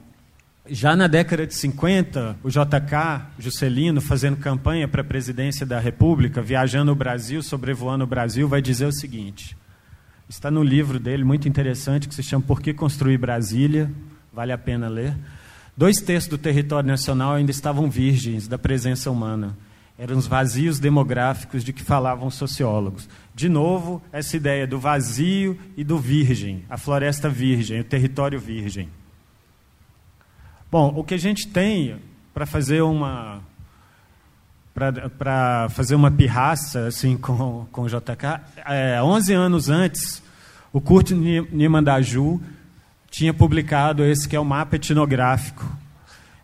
já na década de 50, o JK Juscelino, fazendo campanha para a presidência da República, viajando o Brasil, sobrevoando o Brasil, vai dizer o seguinte: está no livro dele, muito interessante, que se chama Por que Construir Brasília, vale a pena ler. Dois terços do território nacional ainda estavam virgens da presença humana. Eram os vazios demográficos de que falavam sociólogos. De novo, essa ideia do vazio e do virgem, a floresta virgem, o território virgem. Bom, o que a gente tem para fazer uma para fazer uma pirraça assim com, com o JK, é, 11 anos antes, o Kurt Nimandaju tinha publicado esse que é o mapa etnográfico,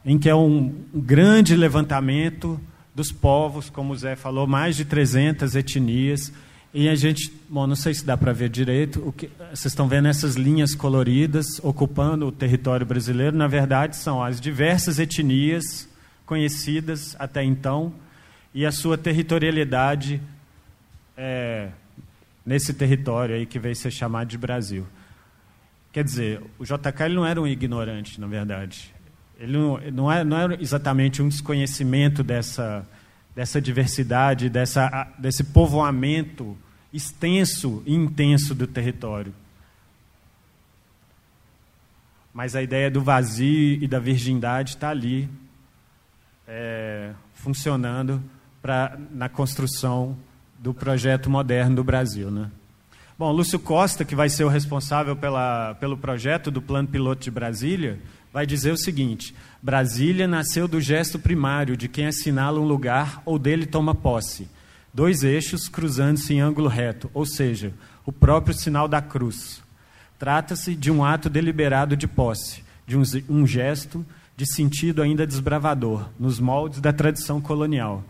em que é um, um grande levantamento dos povos, como o Zé falou, mais de 300 etnias, E a gente, bom, não sei se dá para ver direito, o que, vocês estão vendo essas linhas coloridas ocupando o território brasileiro, na verdade são as diversas etnias conhecidas até então e a sua territorialidade é, nesse território aí que veio ser chamado de Brasil. Quer dizer, o JK ele não era um ignorante, na verdade. Ele não, não, era, não era exatamente um desconhecimento dessa, dessa diversidade, dessa, desse povoamento extenso e intenso do território. Mas a ideia do vazio e da virgindade está ali, é, funcionando pra, na construção do projeto moderno do Brasil. Né? Bom, Lúcio Costa, que vai ser o responsável pela, pelo projeto do Plano Piloto de Brasília, vai dizer o seguinte: Brasília nasceu do gesto primário de quem assinala um lugar ou dele toma posse dois eixos cruzando-se em ângulo reto, ou seja, o próprio sinal da cruz. Trata-se de um ato deliberado de posse, de um, um gesto de sentido ainda desbravador, nos moldes da tradição colonial.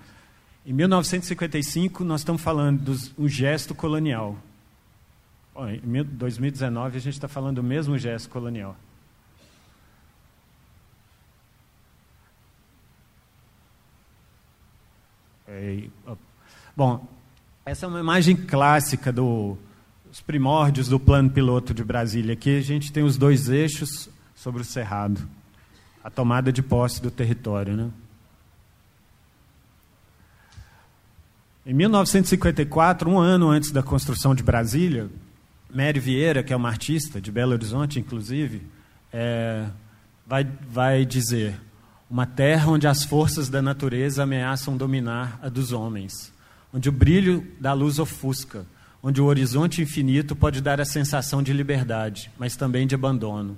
Em 1955, nós estamos falando de um gesto colonial. Em 2019, a gente está falando do mesmo gesto colonial. Bom, essa é uma imagem clássica do, dos primórdios do plano piloto de Brasília. Aqui a gente tem os dois eixos sobre o cerrado, a tomada de posse do território. Né? Em 1954, um ano antes da construção de Brasília, Mary Vieira, que é uma artista de Belo Horizonte, inclusive, é, vai, vai dizer: uma terra onde as forças da natureza ameaçam dominar a dos homens onde o brilho da luz ofusca, onde o horizonte infinito pode dar a sensação de liberdade, mas também de abandono,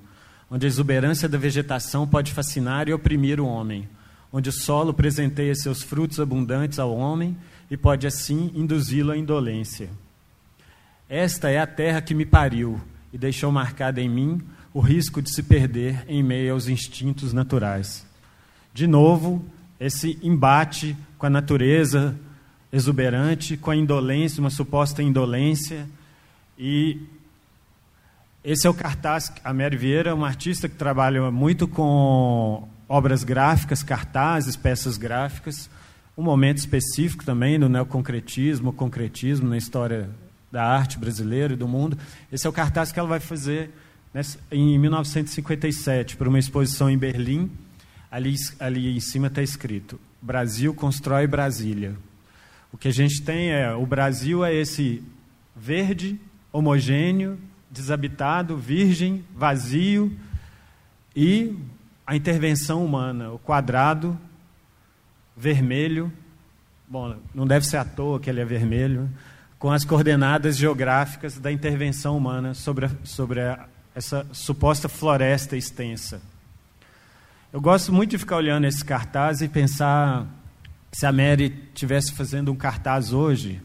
onde a exuberância da vegetação pode fascinar e oprimir o homem, onde o solo presenteia seus frutos abundantes ao homem e pode assim induzi-lo à indolência. Esta é a terra que me pariu e deixou marcada em mim o risco de se perder em meio aos instintos naturais. De novo, esse embate com a natureza, exuberante, com a indolência, uma suposta indolência. E esse é o cartaz. A Mary Vieira é uma artista que trabalha muito com obras gráficas, cartazes, peças gráficas. Um momento específico também do neoconcretismo, concretismo na história da arte brasileira e do mundo. Esse é o cartaz que ela vai fazer em 1957 para uma exposição em Berlim. Ali, ali em cima está escrito: Brasil constrói Brasília. O que a gente tem é o Brasil é esse verde, homogêneo, desabitado, virgem, vazio e a intervenção humana, o quadrado vermelho, bom, não deve ser à toa que ele é vermelho, com as coordenadas geográficas da intervenção humana sobre, a, sobre a, essa suposta floresta extensa. Eu gosto muito de ficar olhando esse cartaz e pensar se a Mary tivesse fazendo um cartaz hoje,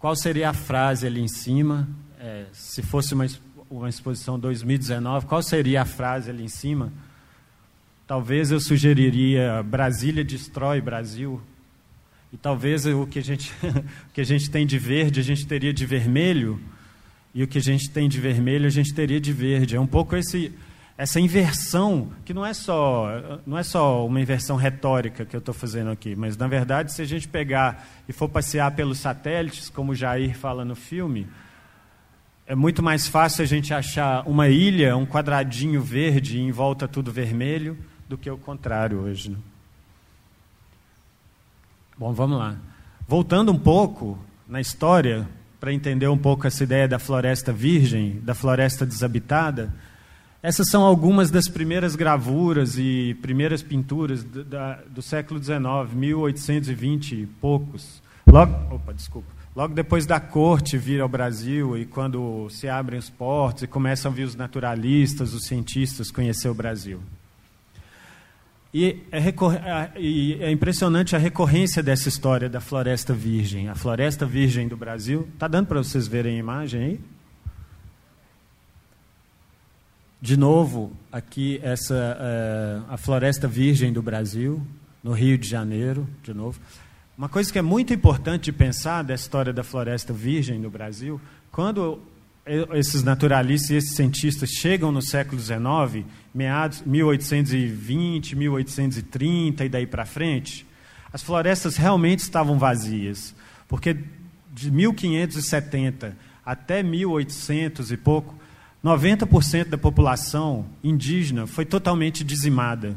qual seria a frase ali em cima? É, se fosse uma, uma exposição 2019, qual seria a frase ali em cima? Talvez eu sugeriria Brasília destrói Brasil. E talvez o que a gente, o que a gente tem de verde, a gente teria de vermelho. E o que a gente tem de vermelho, a gente teria de verde. É um pouco esse, essa inversão, que não é só, não é só uma inversão retórica que eu estou fazendo aqui, mas, na verdade, se a gente pegar e for passear pelos satélites, como o Jair fala no filme, é muito mais fácil a gente achar uma ilha, um quadradinho verde e em volta tudo vermelho, do que o contrário hoje. Né? Bom, vamos lá. Voltando um pouco na história, para entender um pouco essa ideia da floresta virgem, da floresta desabitada, essas são algumas das primeiras gravuras e primeiras pinturas do, da, do século XIX, 1820 e poucos. Logo, opa, desculpa. Logo depois da corte vir ao Brasil e quando se abrem os portos e começam a vir os naturalistas, os cientistas conhecer o Brasil. E é, e é, impressionante a recorrência dessa história da floresta virgem. A floresta virgem do Brasil. Está dando para vocês verem a imagem aí? De novo, aqui essa é, a floresta virgem do Brasil, no Rio de Janeiro, de novo. Uma coisa que é muito importante de pensar da história da floresta virgem no Brasil, quando esses naturalistas e esses cientistas chegam no século XIX, meados 1820, 1830 e daí para frente, as florestas realmente estavam vazias, porque de 1570 até 1800 e pouco, 90% da população indígena foi totalmente dizimada.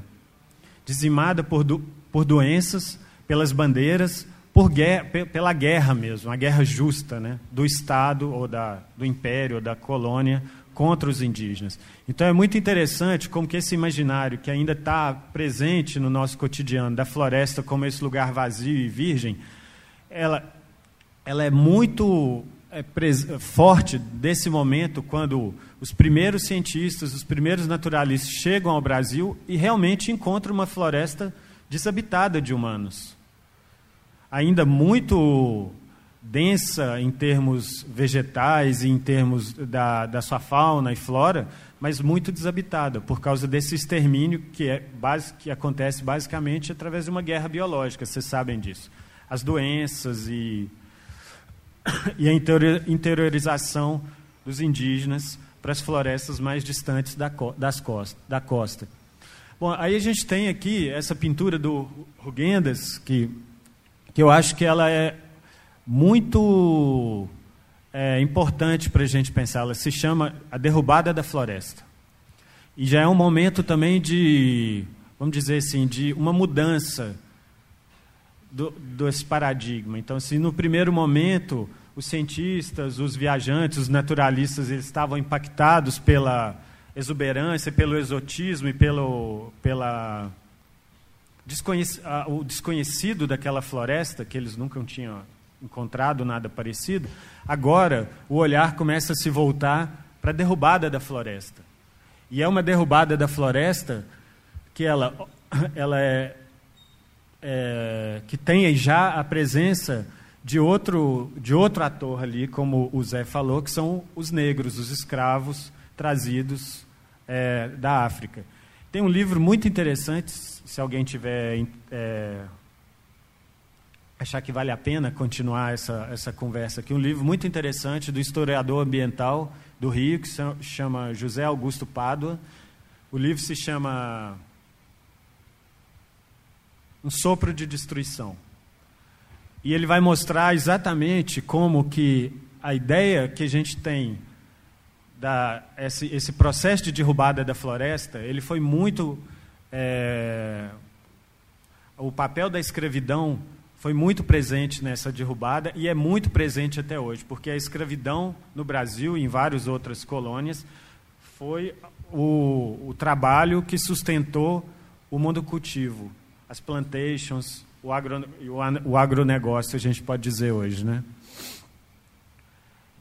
Dizimada por, do, por doenças, pelas bandeiras, por guerra, pela guerra mesmo, a guerra justa né, do Estado ou da, do Império ou da colônia contra os indígenas. Então é muito interessante como que esse imaginário que ainda está presente no nosso cotidiano, da floresta como esse lugar vazio e virgem, ela, ela é muito forte desse momento quando os primeiros cientistas, os primeiros naturalistas chegam ao Brasil e realmente encontram uma floresta desabitada de humanos ainda muito densa em termos vegetais e em termos da, da sua fauna e flora, mas muito desabitada por causa desse extermínio que, é base, que acontece basicamente através de uma guerra biológica, vocês sabem disso. As doenças e, e a interiorização dos indígenas para as florestas mais distantes da, das costa, da costa. Bom, aí a gente tem aqui essa pintura do Rugendas, que que eu acho que ela é muito é, importante para a gente pensar. Ela se chama A Derrubada da Floresta. E já é um momento também de, vamos dizer assim, de uma mudança do, desse paradigma. Então, assim, no primeiro momento, os cientistas, os viajantes, os naturalistas, eles estavam impactados pela exuberância, pelo exotismo e pelo, pela o desconhecido daquela floresta, que eles nunca tinham encontrado nada parecido, agora o olhar começa a se voltar para a derrubada da floresta. E é uma derrubada da floresta que ela, ela é, é que tem já a presença de outro, de outro ator ali, como o Zé falou, que são os negros, os escravos trazidos é, da África. Tem um livro muito interessante, se alguém tiver é, achar que vale a pena continuar essa, essa conversa aqui, um livro muito interessante do historiador ambiental do Rio, que se chama José Augusto Pádua. O livro se chama Um Sopro de Destruição. E ele vai mostrar exatamente como que a ideia que a gente tem da, esse, esse processo de derrubada da floresta, ele foi muito. É, o papel da escravidão foi muito presente nessa derrubada e é muito presente até hoje, porque a escravidão no Brasil e em várias outras colônias foi o, o trabalho que sustentou o monocultivo, as plantations, o, agro, o, agronegócio, a gente pode dizer hoje, né?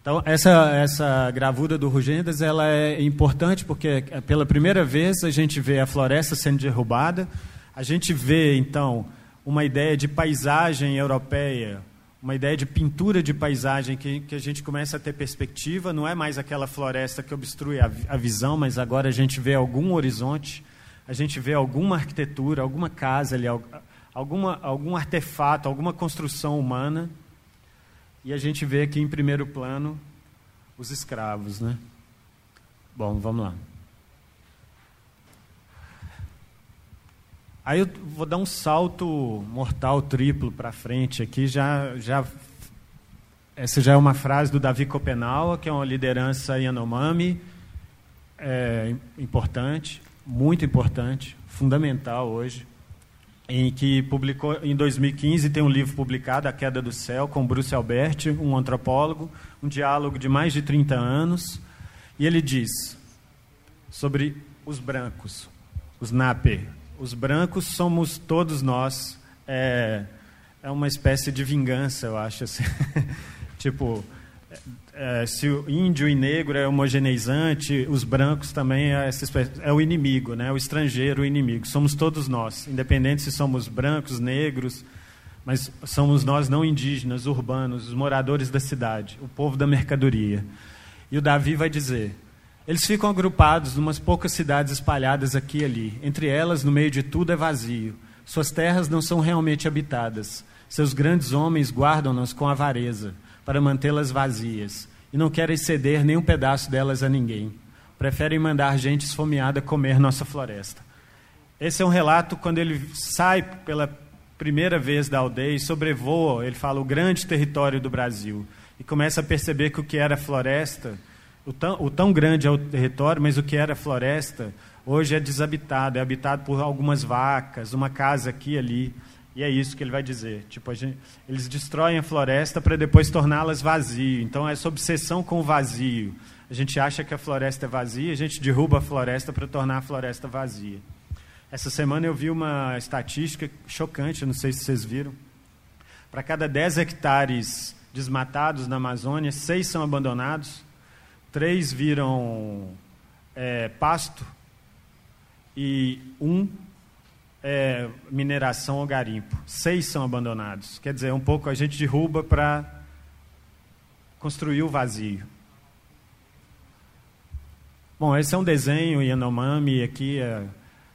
Então, essa, essa gravura do Rugendas ela é importante porque, é, pela primeira vez, a gente vê a floresta sendo derrubada, a gente vê, então, uma ideia de paisagem europeia, uma ideia de pintura de paisagem que, que a gente começa a ter perspectiva, não é mais aquela floresta que obstrui a, a visão, mas agora a gente vê algum horizonte, a gente vê alguma arquitetura, alguma casa ali, alguma, algum artefato, alguma construção humana e a gente vê aqui em primeiro plano os escravos, né? Bom, vamos lá. Aí eu vou dar um salto mortal triplo para frente aqui, já, já essa já é uma frase do Davi Copenaua, que é uma liderança Yanomami, é, importante, muito importante, fundamental hoje em que publicou em 2015 tem um livro publicado, A Queda do Céu, com Bruce Alberti, um antropólogo, um diálogo de mais de 30 anos, e ele diz sobre os brancos, os nape. Os brancos somos todos nós. É, é uma espécie de vingança, eu acho assim. tipo, é, se o índio e negro é homogeneizante, os brancos também é, é, o inimigo, né? o estrangeiro, o inimigo. Somos todos nós, independente se somos brancos, negros, mas somos nós não indígenas, urbanos, os moradores da cidade, o povo da mercadoria. E o Davi vai dizer: eles ficam agrupados em umas poucas cidades espalhadas aqui e ali. Entre elas, no meio de tudo, é vazio. Suas terras não são realmente habitadas. Seus grandes homens guardam-nas com avareza, para mantê-las vazias, e não querem ceder nem um pedaço delas a ninguém. Preferem mandar gente esfomeada comer nossa floresta. Esse é um relato quando ele sai pela primeira vez da aldeia e sobrevoa, ele fala, o grande território do Brasil. E começa a perceber que o que era floresta, o tão, o tão grande é o território, mas o que era floresta, hoje é desabitado, é habitado por algumas vacas, uma casa aqui e ali. E é isso que ele vai dizer. Tipo, gente, eles destroem a floresta para depois torná-las vazio. Então, essa obsessão com o vazio. A gente acha que a floresta é vazia, a gente derruba a floresta para tornar a floresta vazia. Essa semana eu vi uma estatística chocante, não sei se vocês viram. Para cada 10 hectares desmatados na Amazônia, seis são abandonados, três viram é, pasto e um é, mineração ou garimpo. Seis são abandonados. Quer dizer, um pouco a gente derruba para construir o vazio. Bom, esse é um desenho Yanomami aqui. É,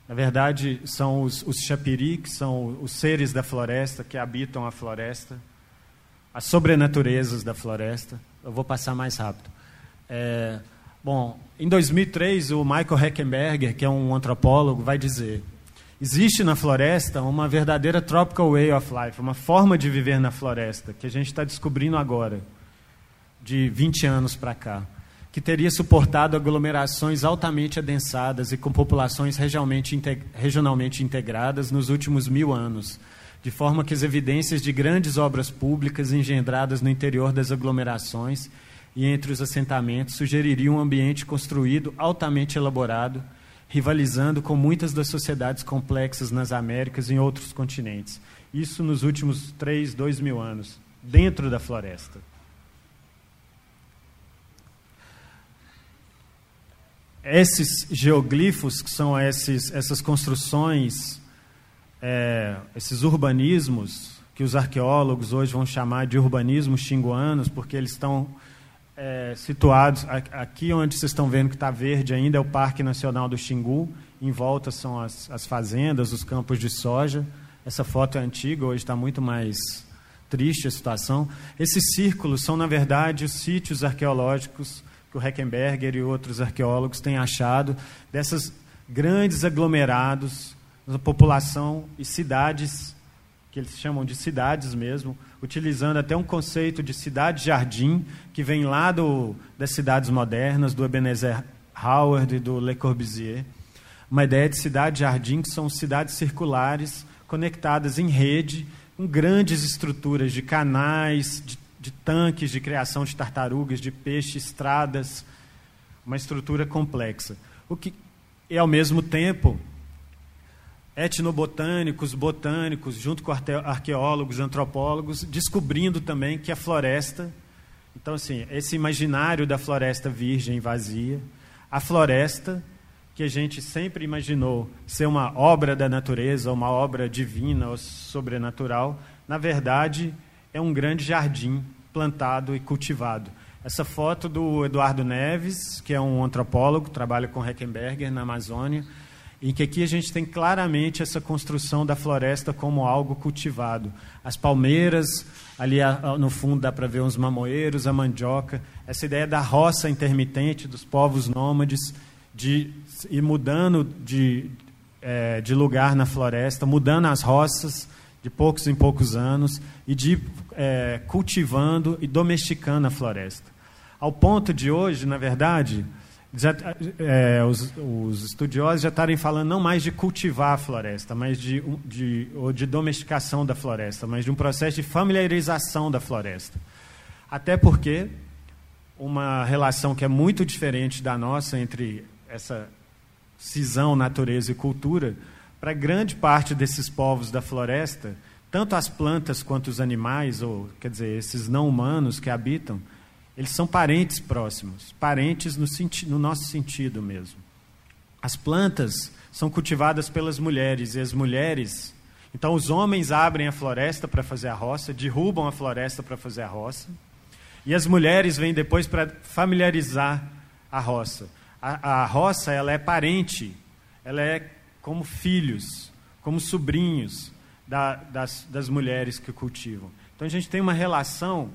na verdade, são os, os chapiri, que são os seres da floresta, que habitam a floresta. As sobrenaturezas da floresta. Eu vou passar mais rápido. É, bom, em 2003, o Michael Heckenberger, que é um antropólogo, vai dizer Existe na floresta uma verdadeira tropical way of life, uma forma de viver na floresta, que a gente está descobrindo agora, de 20 anos para cá, que teria suportado aglomerações altamente adensadas e com populações regionalmente, regionalmente integradas nos últimos mil anos, de forma que as evidências de grandes obras públicas engendradas no interior das aglomerações e entre os assentamentos sugeririam um ambiente construído altamente elaborado rivalizando com muitas das sociedades complexas nas Américas e em outros continentes. Isso nos últimos três, dois mil anos, dentro da floresta. Esses geoglifos, que são esses, essas construções, é, esses urbanismos, que os arqueólogos hoje vão chamar de urbanismos xinguanos, porque eles estão é, situados aqui onde vocês estão vendo que está verde ainda é o Parque Nacional do Xingu. Em volta são as, as fazendas, os campos de soja. Essa foto é antiga, hoje está muito mais triste a situação. Esses círculos são, na verdade, os sítios arqueológicos que o Heckenberger e outros arqueólogos têm achado dessas grandes aglomerados da população e cidades, que eles chamam de cidades mesmo, utilizando até um conceito de cidade-jardim, que vem lá do, das cidades modernas, do Ebenezer Howard e do Le Corbusier. Uma ideia de cidade-jardim, que são cidades circulares, conectadas em rede, com grandes estruturas de canais, de, de tanques de criação de tartarugas, de peixes, estradas, uma estrutura complexa. O que, e, ao mesmo tempo, etnobotânicos, botânicos, junto com arqueólogos, antropólogos, descobrindo também que a floresta, então assim, esse imaginário da floresta virgem vazia, a floresta que a gente sempre imaginou ser uma obra da natureza, uma obra divina ou sobrenatural, na verdade é um grande jardim plantado e cultivado. Essa foto do Eduardo Neves, que é um antropólogo, trabalha com Heckenberger na Amazônia, em que aqui a gente tem claramente essa construção da floresta como algo cultivado. As palmeiras, ali no fundo dá para ver uns mamoeiros, a mandioca, essa ideia da roça intermitente dos povos nômades, de ir mudando de, é, de lugar na floresta, mudando as roças de poucos em poucos anos e de é, cultivando e domesticando a floresta. Ao ponto de hoje, na verdade, já, é, os, os, estudiosos já estarem falando não mais de cultivar a floresta, mas de, de, ou de domesticação da floresta, mas de um processo de familiarização da floresta. Até porque uma relação que é muito diferente da nossa entre essa cisão natureza e cultura, para grande parte desses povos da floresta, tanto as plantas quanto os animais, ou quer dizer, esses não humanos que habitam, eles são parentes próximos, parentes no, no nosso sentido mesmo. As plantas são cultivadas pelas mulheres e as mulheres. Então, os homens abrem a floresta para fazer a roça, derrubam a floresta para fazer a roça, e as mulheres vêm depois para familiarizar a roça. A, a roça ela é parente, ela é como filhos, como sobrinhos da, das, das mulheres que cultivam. Então a gente tem uma relação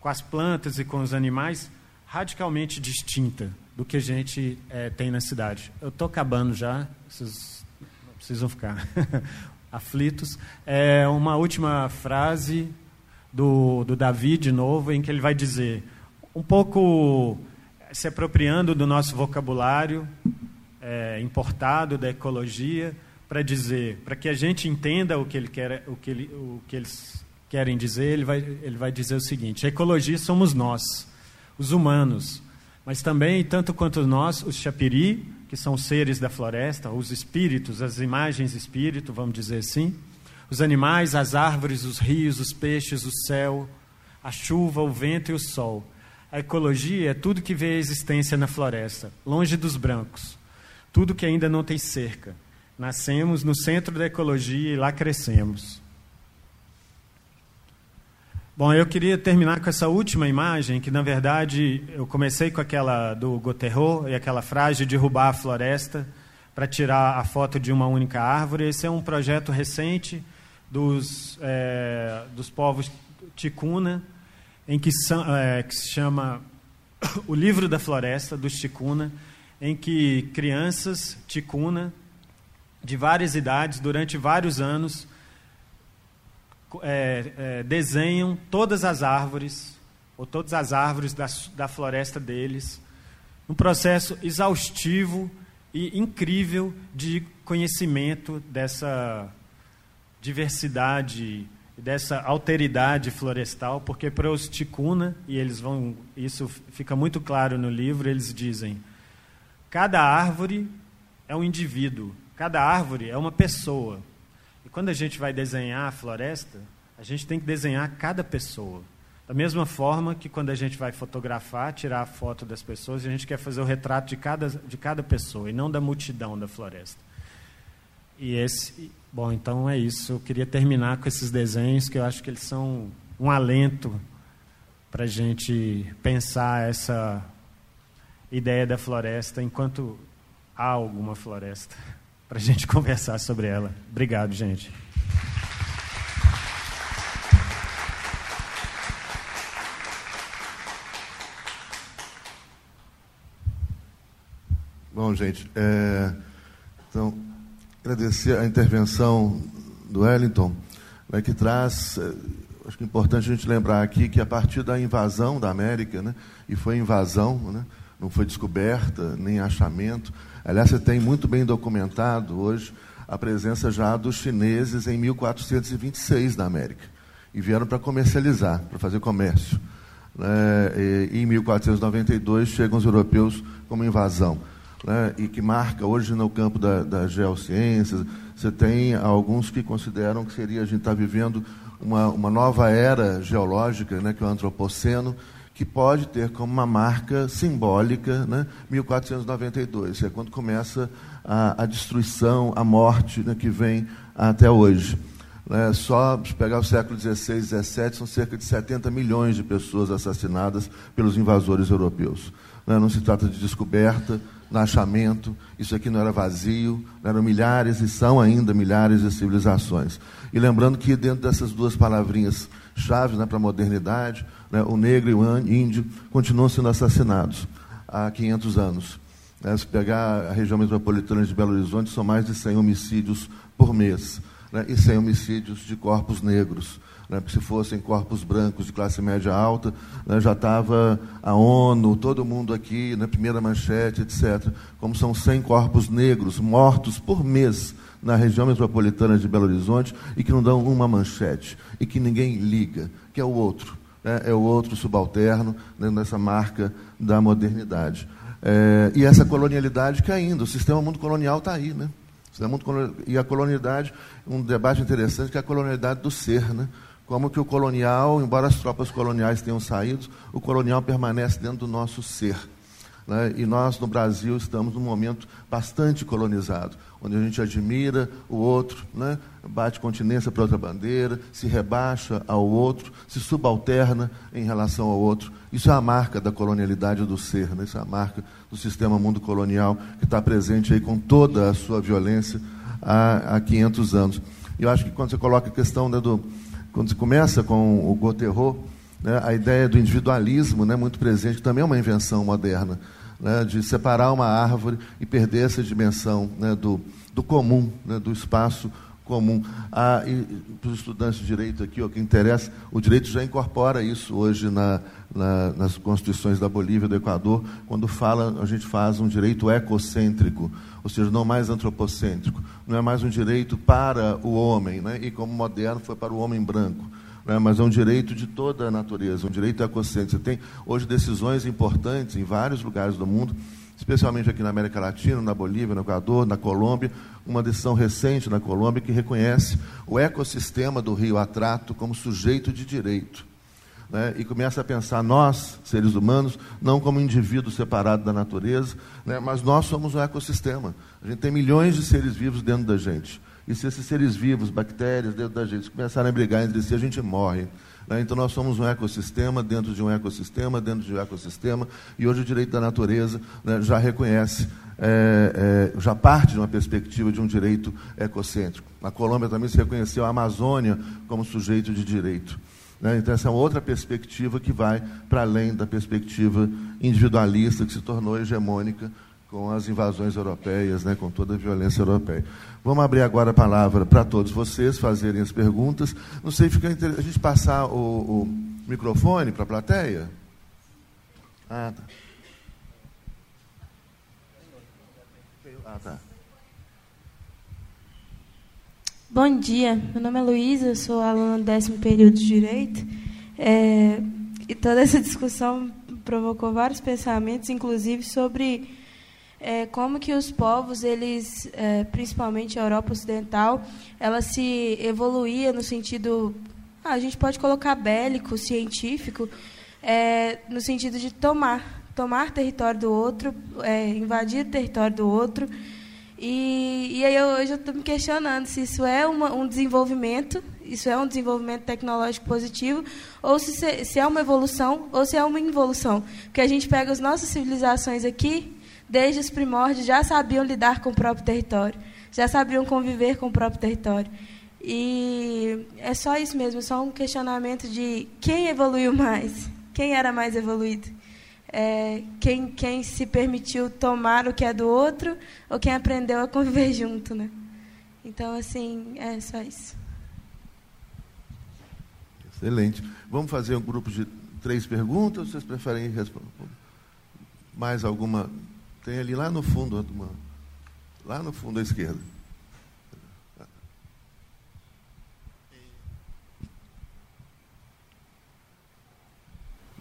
com as plantas e com os animais radicalmente distinta do que a gente é, tem na cidade. Eu estou acabando já, vocês não precisam ficar aflitos. É uma última frase do, do Davi, de novo, em que ele vai dizer, um pouco se apropriando do nosso vocabulário é, importado da ecologia, para dizer, para que a gente entenda o que, ele quer, o, que ele, o que eles querem dizer, ele vai, ele vai dizer o seguinte: ecologia somos nós, os humanos, mas também, tanto quanto nós, os chapiri, que são seres da floresta, os espíritos, as imagens espírito, vamos dizer assim, os animais, as árvores, os rios, os peixes, o céu, a chuva, o vento e o sol. A ecologia é tudo que vê a existência na floresta, longe dos brancos, tudo que ainda não tem cerca. Nascemos no centro da ecologia e lá crescemos. Bom, eu queria terminar com essa última imagem, que na verdade eu comecei com aquela do Goterro e aquela frase de derrubar a floresta para tirar a foto de uma única árvore. Esse é um projeto recente dos, é, dos povos Ticuna, em que, é, que se chama O Livro da Floresta, dos Ticuna, em que crianças Ticuna de várias idades, durante vários anos, é, é, desenham todas as árvores, ou todas as árvores da, da floresta deles, um processo exaustivo e incrível de conhecimento dessa diversidade, dessa alteridade florestal, porque para os ticuna, e eles vão, isso fica muito claro no livro, eles dizem: cada árvore é um indivíduo, Cada árvore é uma pessoa. E quando a gente vai desenhar a floresta, a gente tem que desenhar cada pessoa. Da mesma forma que quando a gente vai fotografar, tirar a foto das pessoas, a gente quer fazer o retrato de cada, de cada pessoa e não da multidão da floresta. E esse, bom, então é isso. Eu queria terminar com esses desenhos que eu acho que eles são um alento para a gente pensar essa ideia da floresta enquanto há alguma floresta para a gente conversar sobre ela. Obrigado, gente. Bom, gente, é, então, agradecer a intervenção do Wellington, né, que traz, é, acho que é importante a gente lembrar aqui que a partir da invasão da América, né, e foi invasão, né, não foi descoberta, nem achamento, Aliás, você tem muito bem documentado hoje a presença já dos chineses em 1426 na América. E vieram para comercializar, para fazer comércio. É, e, em 1492 chegam os europeus como invasão. Né, e que marca hoje no campo da, das geociências. Você tem alguns que consideram que seria a gente estar tá vivendo uma, uma nova era geológica, né, que é o antropoceno, que pode ter como uma marca simbólica né, 1492, que é quando começa a, a destruição, a morte né, que vem até hoje. Né, só se pegar o século XVI XVII, são cerca de 70 milhões de pessoas assassinadas pelos invasores europeus. Né, não se trata de descoberta, achamento, isso aqui não era vazio, eram milhares e são ainda milhares de civilizações. E lembrando que dentro dessas duas palavrinhas chaves né, para a modernidade, né, o negro e o índio continuam sendo assassinados há 500 anos. Né, se pegar a região metropolitana de Belo Horizonte, são mais de 100 homicídios por mês, né, e 100 homicídios de corpos negros. Né, porque se fossem corpos brancos de classe média alta, né, já estava a ONU, todo mundo aqui, na primeira manchete, etc. Como são 100 corpos negros mortos por mês na região metropolitana de Belo Horizonte e que não dão uma manchete e que ninguém liga, que é o outro né, é o outro subalterno né, nessa marca da modernidade. É, e essa colonialidade caindo, o sistema mundo colonial está aí. Né? E a colonialidade, um debate interessante, que é a colonialidade do ser. Né? Como que o colonial, embora as tropas coloniais tenham saído, o colonial permanece dentro do nosso ser. Né? E nós, no Brasil, estamos num momento bastante colonizado, onde a gente admira o outro, né? bate continência para outra bandeira, se rebaixa ao outro, se subalterna em relação ao outro. Isso é a marca da colonialidade do ser, né? isso é a marca do sistema mundo colonial que está presente aí com toda a sua violência há, há 500 anos. E eu acho que quando você coloca a questão né, do. Quando você começa com o Goterro, né, a ideia do individualismo né, muito presente, que também é uma invenção moderna, né, de separar uma árvore e perder essa dimensão né, do, do comum, né, do espaço comum. Ah, para os estudantes de direito aqui, o que interessa, o direito já incorpora isso hoje na, na, nas constituições da Bolívia e do Equador, quando fala, a gente faz um direito ecocêntrico, ou seja, não mais antropocêntrico. Não é mais um direito para o homem, né? e como moderno foi para o homem branco. Né? Mas é um direito de toda a natureza, um direito ecocêntrico. Você tem hoje decisões importantes em vários lugares do mundo especialmente aqui na América Latina, na Bolívia, no Equador, na Colômbia, uma decisão recente na Colômbia que reconhece o ecossistema do rio Atrato como sujeito de direito. Né, e começa a pensar nós, seres humanos, não como indivíduos separados da natureza, né, mas nós somos um ecossistema. A gente tem milhões de seres vivos dentro da gente. E se esses seres vivos, bactérias dentro da gente, começarem a brigar entre si, a gente morre. Né? Então, nós somos um ecossistema dentro de um ecossistema, dentro de um ecossistema, e hoje o direito da natureza né, já reconhece, é, é, já parte de uma perspectiva de um direito ecocêntrico. Na Colômbia também se reconheceu a Amazônia como sujeito de direito. Né? Então, essa é outra perspectiva que vai para além da perspectiva individualista que se tornou hegemônica com as invasões europeias, né, com toda a violência europeia. Vamos abrir agora a palavra para todos vocês fazerem as perguntas. Não sei, fica a gente passar o, o microfone para a plateia? Ah, tá. Ah, tá. Bom dia, meu nome é Luísa, sou aluna do décimo período de Direito. É, e toda essa discussão provocou vários pensamentos, inclusive sobre é, como que os povos, eles, é, principalmente a Europa Ocidental, ela se evoluía no sentido, ah, a gente pode colocar bélico, científico, é, no sentido de tomar, tomar território do outro, é, invadir território do outro. E, e aí eu, hoje eu estou me questionando se isso é uma, um desenvolvimento, isso é um desenvolvimento tecnológico positivo, ou se, se é uma evolução, ou se é uma involução. Porque a gente pega as nossas civilizações aqui, desde os primórdios, já sabiam lidar com o próprio território, já sabiam conviver com o próprio território. E é só isso mesmo, só um questionamento de quem evoluiu mais, quem era mais evoluído. É, quem, quem se permitiu tomar o que é do outro ou quem aprendeu a conviver junto, né? Então, assim, é só isso. Excelente. Vamos fazer um grupo de três perguntas? Vocês preferem responder? Mais alguma tem ali lá no fundo, lá no fundo à esquerda.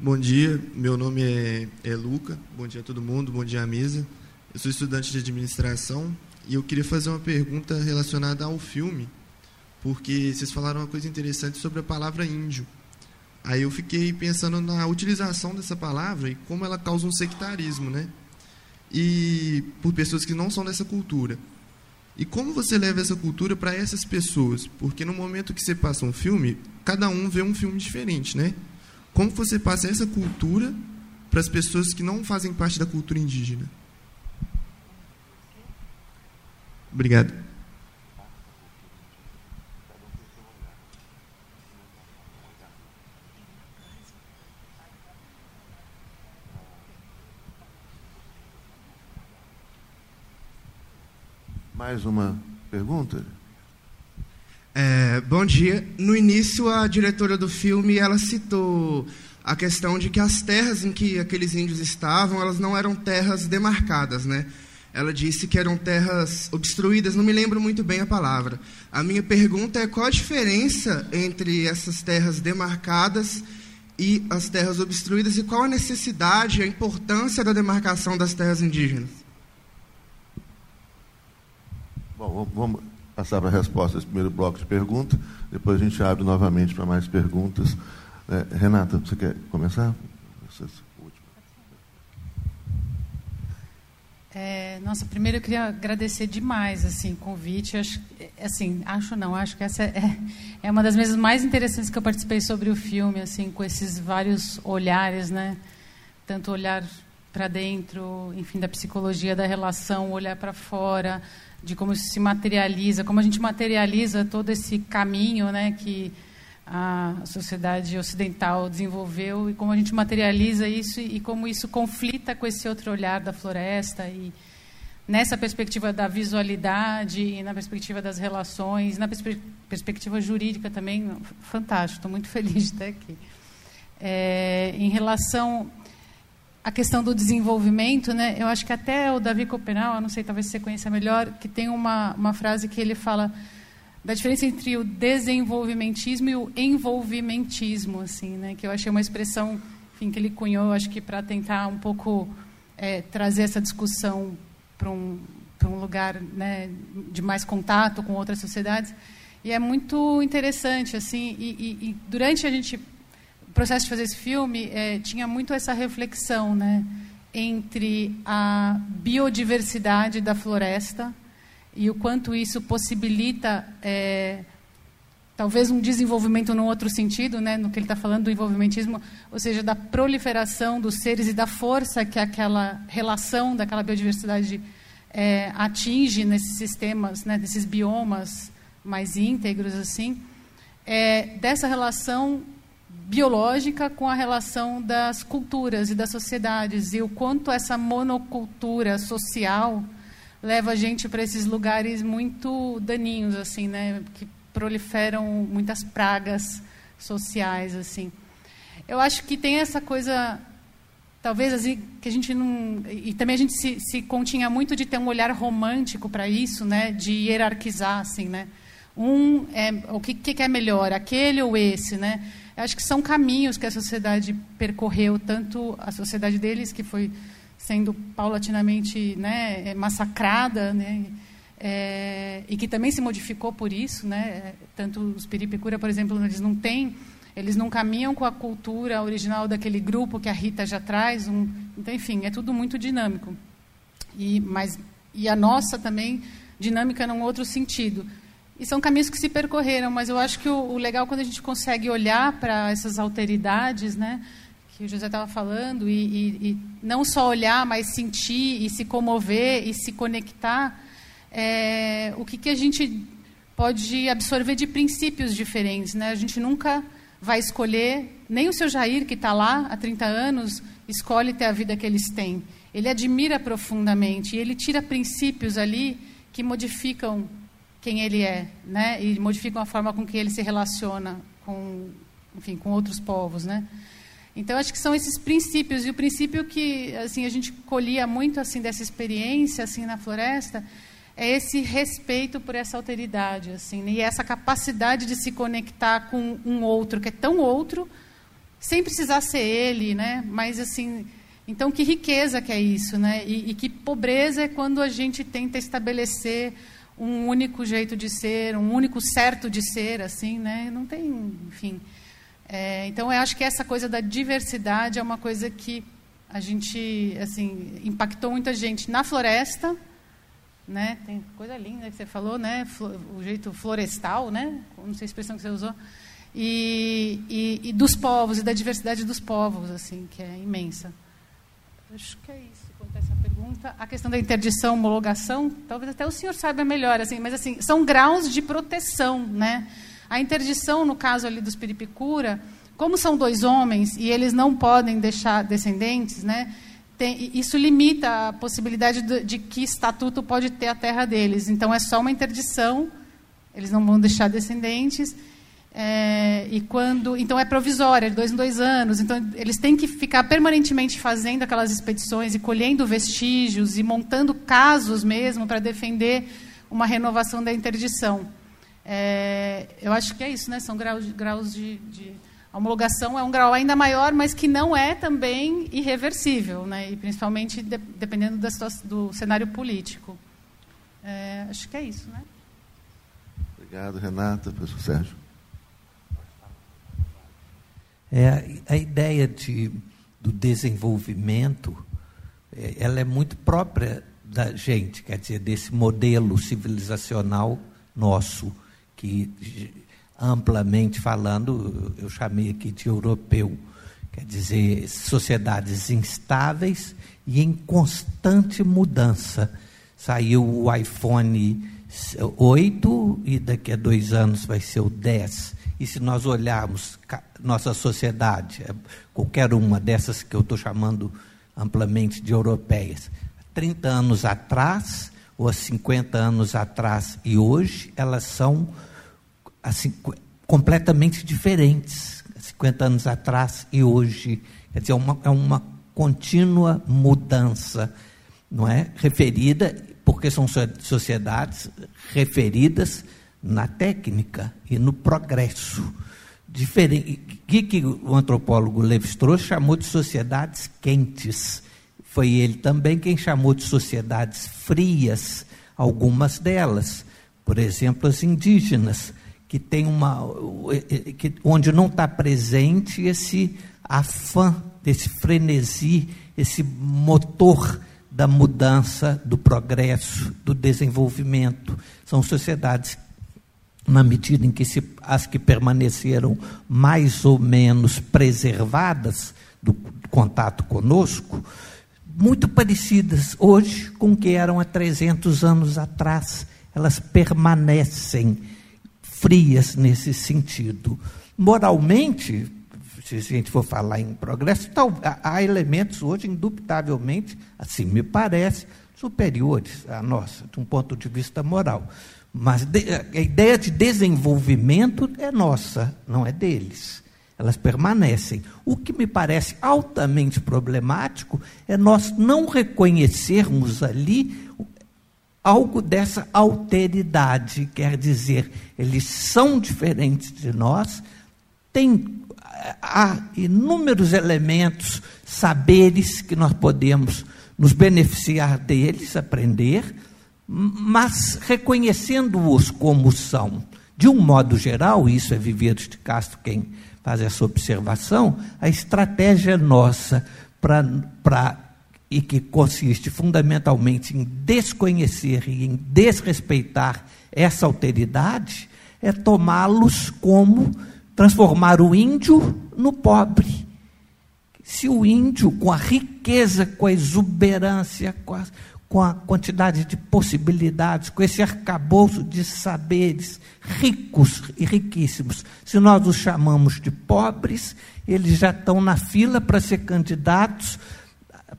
Bom dia, meu nome é, é Luca. Bom dia a todo mundo, bom dia à mesa. Eu sou estudante de administração e eu queria fazer uma pergunta relacionada ao filme, porque vocês falaram uma coisa interessante sobre a palavra índio. Aí eu fiquei pensando na utilização dessa palavra e como ela causa um sectarismo, né? E por pessoas que não são dessa cultura. E como você leva essa cultura para essas pessoas? Porque no momento que você passa um filme, cada um vê um filme diferente, né? Como você passa essa cultura para as pessoas que não fazem parte da cultura indígena? Obrigado. Mais uma pergunta? É, bom dia. No início, a diretora do filme ela citou a questão de que as terras em que aqueles índios estavam, elas não eram terras demarcadas, né? Ela disse que eram terras obstruídas, não me lembro muito bem a palavra. A minha pergunta é qual a diferença entre essas terras demarcadas e as terras obstruídas e qual a necessidade, a importância da demarcação das terras indígenas? Bom, vamos passar para a resposta desse primeiro bloco de perguntas, depois a gente abre novamente para mais perguntas. É, Renata, você quer começar? É, nossa, primeiro eu queria agradecer demais assim, o convite. Acho, assim, acho não, acho que essa é, é uma das mesas mais interessantes que eu participei sobre o filme, assim, com esses vários olhares, né? Tanto olhar para dentro, enfim, da psicologia da relação, olhar para fora, de como isso se materializa, como a gente materializa todo esse caminho, né, que a sociedade ocidental desenvolveu e como a gente materializa isso e como isso conflita com esse outro olhar da floresta e nessa perspectiva da visualidade e na perspectiva das relações, na perspe perspectiva jurídica também, fantástico, estou muito feliz de estar aqui. É, em relação à questão do desenvolvimento, né, eu acho que até o Davi Copenau, não sei, talvez você conheça melhor, que tem uma, uma frase que ele fala da diferença entre o desenvolvimentismo e o envolvimentismo, assim, né, que eu achei uma expressão enfim, que ele cunhou, acho que para tentar um pouco é, trazer essa discussão para um, um lugar né, de mais contato com outras sociedades. E é muito interessante, assim, e, e, e durante a gente, o processo de fazer esse filme, é, tinha muito essa reflexão, né, entre a biodiversidade da floresta e o quanto isso possibilita é, talvez um desenvolvimento num outro sentido, né, no que ele está falando do envolvimentismo, ou seja, da proliferação dos seres e da força que aquela relação daquela biodiversidade é, atinge nesses sistemas, né, nesses biomas mais íntegros assim, é, dessa relação biológica com a relação das culturas e das sociedades e o quanto essa monocultura social leva a gente para esses lugares muito daninhos assim, né, que proliferam muitas pragas sociais assim. Eu acho que tem essa coisa talvez assim que a gente não e também a gente se, se continha muito de ter um olhar romântico para isso, né, de hierarquizar assim, né? Um é o que, que é melhor, aquele ou esse, né? Acho que são caminhos que a sociedade percorreu, tanto a sociedade deles que foi sendo paulatinamente, né, massacrada, né? é, e que também se modificou por isso, né? Tanto os Piripicura, por exemplo, eles não têm, eles não caminham com a cultura original daquele grupo que a Rita já traz. Um, então, enfim, é tudo muito dinâmico. E, mas, e a nossa também dinâmica num outro sentido. E são caminhos que se percorreram, mas eu acho que o, o legal quando a gente consegue olhar para essas alteridades, né? que o José estava falando, e, e, e, não só olhar, mas sentir e se comover e se conectar é, o que, que a gente pode absorver de princípios diferentes. Né? A gente nunca vai escolher, nem o seu Jair, que está lá há 30 anos, escolhe ter a vida que eles têm. Ele admira profundamente e ele tira princípios ali que modificam quem ele é, né? E modificam a forma com que ele se relaciona com, enfim, com outros povos, né? Então acho que são esses princípios e o princípio que assim a gente colhia muito assim dessa experiência assim na floresta é esse respeito por essa alteridade, assim, né? e essa capacidade de se conectar com um outro que é tão outro, sem precisar ser ele, né? Mas assim, então que riqueza que é isso, né? E, e que pobreza é quando a gente tenta estabelecer um único jeito de ser, um único certo de ser, assim, né? Não tem, enfim. É, então eu acho que essa coisa da diversidade é uma coisa que a gente, assim, impactou muita gente na floresta né? Tem coisa linda que você falou, né? O jeito florestal, né? Não sei a expressão que você usou. E, e, e, dos povos e da diversidade dos povos, assim, que é imensa. Acho que é isso. Quanto a essa pergunta, a questão da interdição, homologação, talvez até o senhor saiba melhor, assim, mas assim são graus de proteção, né? A interdição, no caso ali dos Piripicura, como são dois homens e eles não podem deixar descendentes, né? tem, isso limita a possibilidade de, de, que estatuto pode ter a terra deles. Então, é só uma interdição, eles não vão deixar descendentes. É, e quando então é provisória de dois em dois anos então eles têm que ficar permanentemente fazendo aquelas expedições e colhendo vestígios e montando casos mesmo para defender uma renovação da interdição é, eu acho que é isso né são graus, graus de, de a homologação é um grau ainda maior, mas que não é também irreversível, né? e principalmente de, dependendo da situação, do cenário político. É, acho que é isso. Né? Obrigado, Renata. Professor Sérgio. É, a ideia de, do desenvolvimento é, ela é muito própria da gente, quer dizer, desse modelo civilizacional nosso, que amplamente falando, eu chamei aqui de europeu, quer dizer, sociedades instáveis e em constante mudança. Saiu o iPhone 8 e daqui a dois anos vai ser o 10. E se nós olharmos nossa sociedade, é, qualquer uma dessas que eu estou chamando amplamente de europeias, 30 anos atrás, ou há 50 anos atrás e hoje, elas são assim, completamente diferentes. 50 anos atrás e hoje. Quer dizer, é uma, é uma contínua mudança, não é? Referida, porque são sociedades referidas na técnica e no progresso. Diferente, que, que o antropólogo Levi-Strauss chamou de sociedades quentes. Foi ele também quem chamou de sociedades frias, algumas delas. Por exemplo, as indígenas, que tem uma. Que, onde não está presente esse afã, esse frenesi, esse motor da mudança, do progresso, do desenvolvimento. São sociedades na medida em que se, as que permaneceram mais ou menos preservadas do contato conosco, muito parecidas hoje com o que eram há 300 anos atrás. Elas permanecem frias nesse sentido. Moralmente, se a gente for falar em progresso, há elementos hoje, indubitavelmente, assim me parece, superiores à nossa, de um ponto de vista moral. Mas a ideia de desenvolvimento é nossa, não é deles. Elas permanecem. O que me parece altamente problemático é nós não reconhecermos ali algo dessa alteridade, quer dizer, eles são diferentes de nós, tem há inúmeros elementos, saberes que nós podemos nos beneficiar deles, aprender, mas reconhecendo-os como são. De um modo geral, isso é Viveiros de Castro quem faz essa observação, a estratégia nossa para e que consiste fundamentalmente em desconhecer e em desrespeitar essa alteridade, é tomá-los como transformar o índio no pobre. Se o índio, com a riqueza, com a exuberância, com a, com a quantidade de possibilidades, com esse arcabouço de saberes ricos e riquíssimos. Se nós os chamamos de pobres, eles já estão na fila para ser candidatos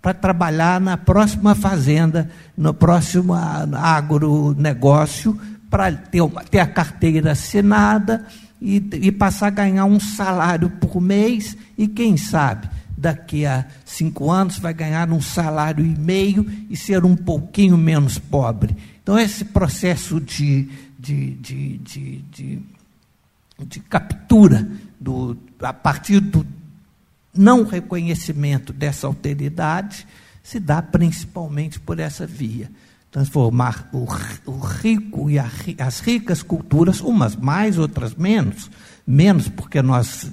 para trabalhar na próxima fazenda, no próximo agronegócio, para ter, ter a carteira assinada e, e passar a ganhar um salário por mês e, quem sabe, daqui a cinco anos vai ganhar um salário e meio e ser um pouquinho menos pobre. Então, esse processo de, de, de, de, de, captura do, a partir do não reconhecimento dessa alteridade se dá principalmente por essa via. Transformar o, o rico e a, as ricas culturas, umas mais, outras menos, menos porque nós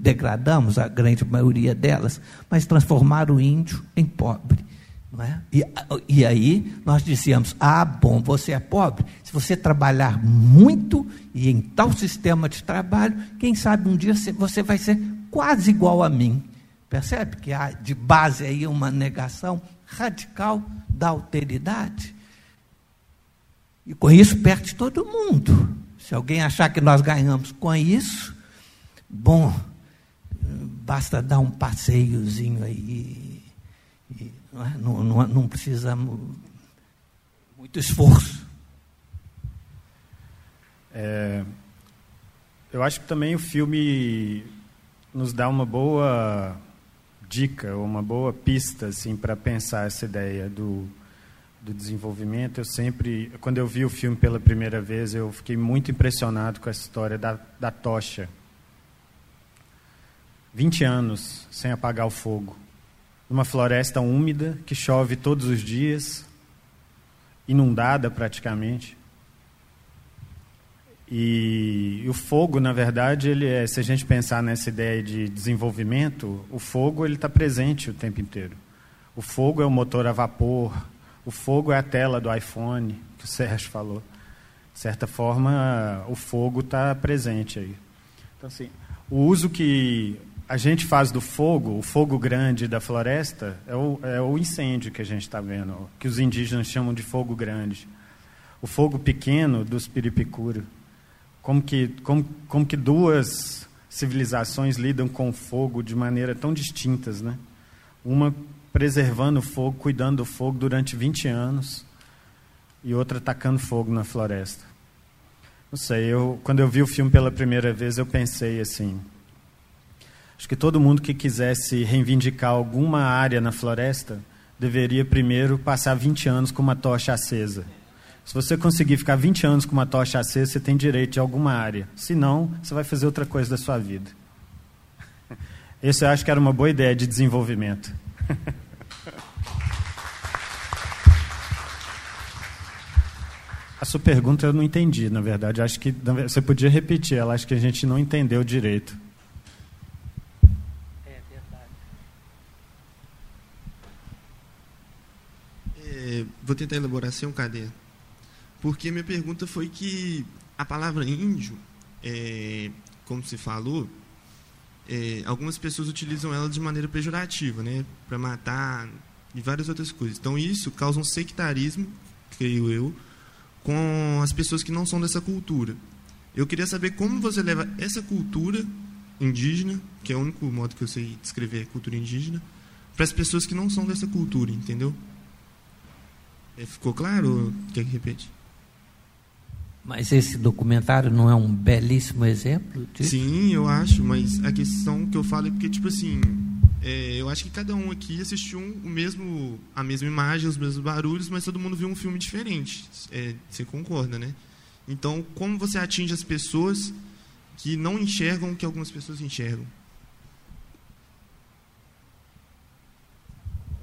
degradamos a grande maioria delas, mas transformar o índio em pobre. Não é? e, e aí nós dizíamos: ah, bom, você é pobre. Se você trabalhar muito e em tal sistema de trabalho, quem sabe um dia você vai ser quase igual a mim. Percebe que há de base aí uma negação radical da alteridade? E com isso perde todo mundo. Se alguém achar que nós ganhamos com isso, bom, basta dar um passeiozinho aí. E, não, é? não, não, não precisa muito esforço. É, eu acho que também o filme nos dá uma boa dica, uma boa pista assim, para pensar essa ideia do, do desenvolvimento. Eu sempre, quando eu vi o filme pela primeira vez, eu fiquei muito impressionado com essa história da, da tocha 20 anos sem apagar o fogo. Numa floresta úmida que chove todos os dias, inundada praticamente. E, o fogo, na verdade, ele é, se a gente pensar nessa ideia de desenvolvimento, o fogo ele está presente o tempo inteiro. O fogo é o motor a vapor, o fogo é a tela do iPhone, que o Sérgio falou. De certa forma, o fogo está presente aí. Então, assim, o uso que a gente faz do fogo, o fogo grande da floresta, é o, é o incêndio que a gente está vendo, que os indígenas chamam de fogo grande. O fogo pequeno dos piripicura. Como que, como, como que duas civilizações lidam com o fogo de maneira tão distintas, né? Uma preservando o fogo, cuidando do fogo durante 20 anos, e outra tacando fogo na floresta. Não sei, eu, quando eu vi o filme pela primeira vez, eu pensei assim, Acho que todo mundo que quisesse reivindicar alguma área na floresta deveria primeiro passar 20 anos com uma tocha acesa. Se você conseguir ficar 20 anos com uma tocha acesa, você tem direito de alguma área. Se não, você vai fazer outra coisa da sua vida. Isso eu acho que era uma boa ideia de desenvolvimento. A sua pergunta eu não entendi, na verdade. Acho que você podia repetir ela, acho que a gente não entendeu direito. Vou tentar elaborar sem um caderno. Porque minha pergunta foi que a palavra índio, é, como se falou, é, algumas pessoas utilizam ela de maneira pejorativa, né, para matar e várias outras coisas. Então isso causa um sectarismo, creio eu, com as pessoas que não são dessa cultura. Eu queria saber como você leva essa cultura indígena, que é o único modo que eu sei descrever a cultura indígena, para as pessoas que não são dessa cultura, entendeu? Ficou claro? Quer que repete? Mas esse documentário não é um belíssimo exemplo disso? Sim, eu acho, mas a questão que eu falo é porque, tipo assim, é, eu acho que cada um aqui assistiu o mesmo, a mesma imagem, os mesmos barulhos, mas todo mundo viu um filme diferente. É, você concorda, né? Então, como você atinge as pessoas que não enxergam o que algumas pessoas enxergam?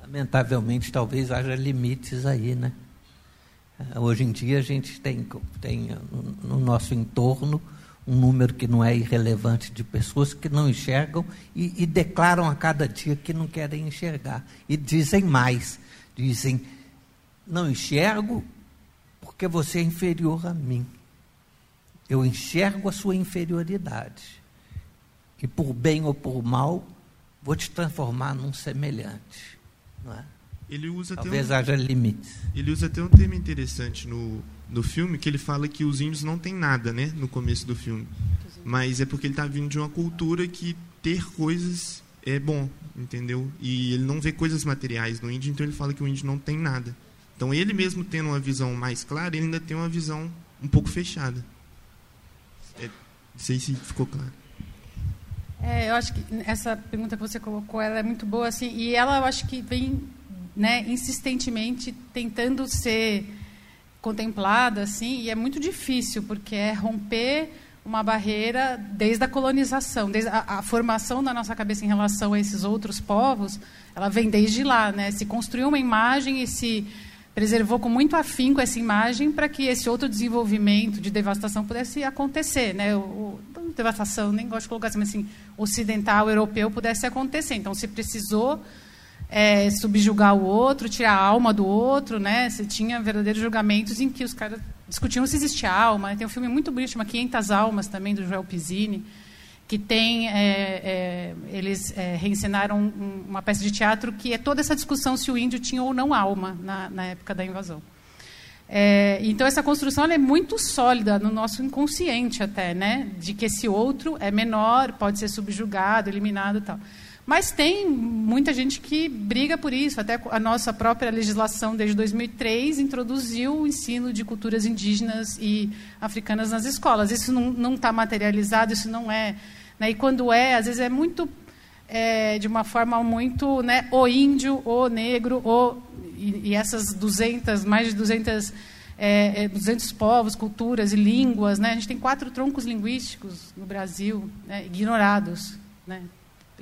Lamentavelmente, talvez haja limites aí, né? Eh, hoje em dia a gente tem, tem no nosso entorno um número que não é irrelevante de pessoas que não enxergam e, e declaram a cada dia que não querem enxergar. E dizem mais, dizem, não enxergo porque você é inferior a mim. Eu enxergo a sua inferioridade. E por bem ou por mal, vou te transformar num semelhante. É? Ele usa Talvez um, haja limites. Ele usa até um termo interessante no, no filme, que ele fala que os índios não têm nada, né, no começo do filme. Mas é porque ele está vindo de uma cultura que ter coisas é bom, entendeu? E ele não vê coisas materiais no índio, então ele fala que o índio não tem nada. Então ele mesmo tendo uma visão mais clara, ele ainda tem uma visão um pouco fechada. É, não sei se ficou claro. É, eu acho que essa pergunta que você colocou, ela é muito boa, assim, e ela, eu acho que vem, né, insistentemente tentando ser contemplada, assim, e é muito difícil, porque é romper uma barreira desde a colonização, desde a, a, formação da nossa cabeça em relação a esses outros povos, ela vem desde lá, né? Se construiu uma imagem e se preservou com muito afinco essa imagem para que esse outro desenvolvimento de devastação pudesse acontecer, né? O, o, devastação, nem gosto de colocar assim, mas assim, ocidental, europeu pudesse acontecer. Então, se precisou é, subjugar o outro, tirar a alma do outro, né? Você tinha verdadeiros julgamentos em que os caras discutiam se existia alma. Tem um filme muito bonito, chama 500 Almas, também, do Joel Pizzini, que tem é, é, eles é, reencenaram um, uma peça de teatro que é toda essa discussão se o índio tinha ou não alma na, na época da invasão. É, então essa construção é muito sólida no nosso inconsciente até, né, de que esse outro é menor, pode ser subjugado, eliminado, tal. Mas tem muita gente que briga por isso. Até a nossa própria legislação, desde 2003, introduziu o ensino de culturas indígenas e africanas nas escolas. Isso não está materializado, isso não é né? E quando é, às vezes é muito é, de uma forma muito, né, o índio, o negro, o e, e essas 200, mais de 200 é, 200 é, povos, culturas e línguas, né? A gente tem quatro troncos linguísticos no Brasil, né, ignorados, né?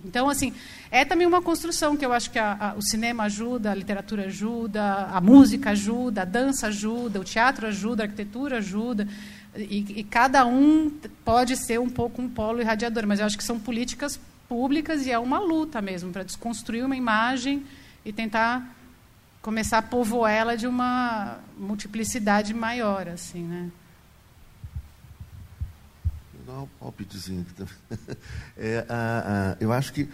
Então, assim, é também uma construção que eu acho que a, a, o cinema ajuda, a literatura ajuda, a música ajuda, a dança ajuda, o teatro ajuda, a arquitetura ajuda. E, e, cada um pode ser um pouco um polo irradiador, mas eu acho que são políticas públicas e é uma luta mesmo para desconstruir uma imagem e tentar começar a povoar ela de uma multiplicidade maior, assim, né? dar um aqui também. É, a, a, eu acho que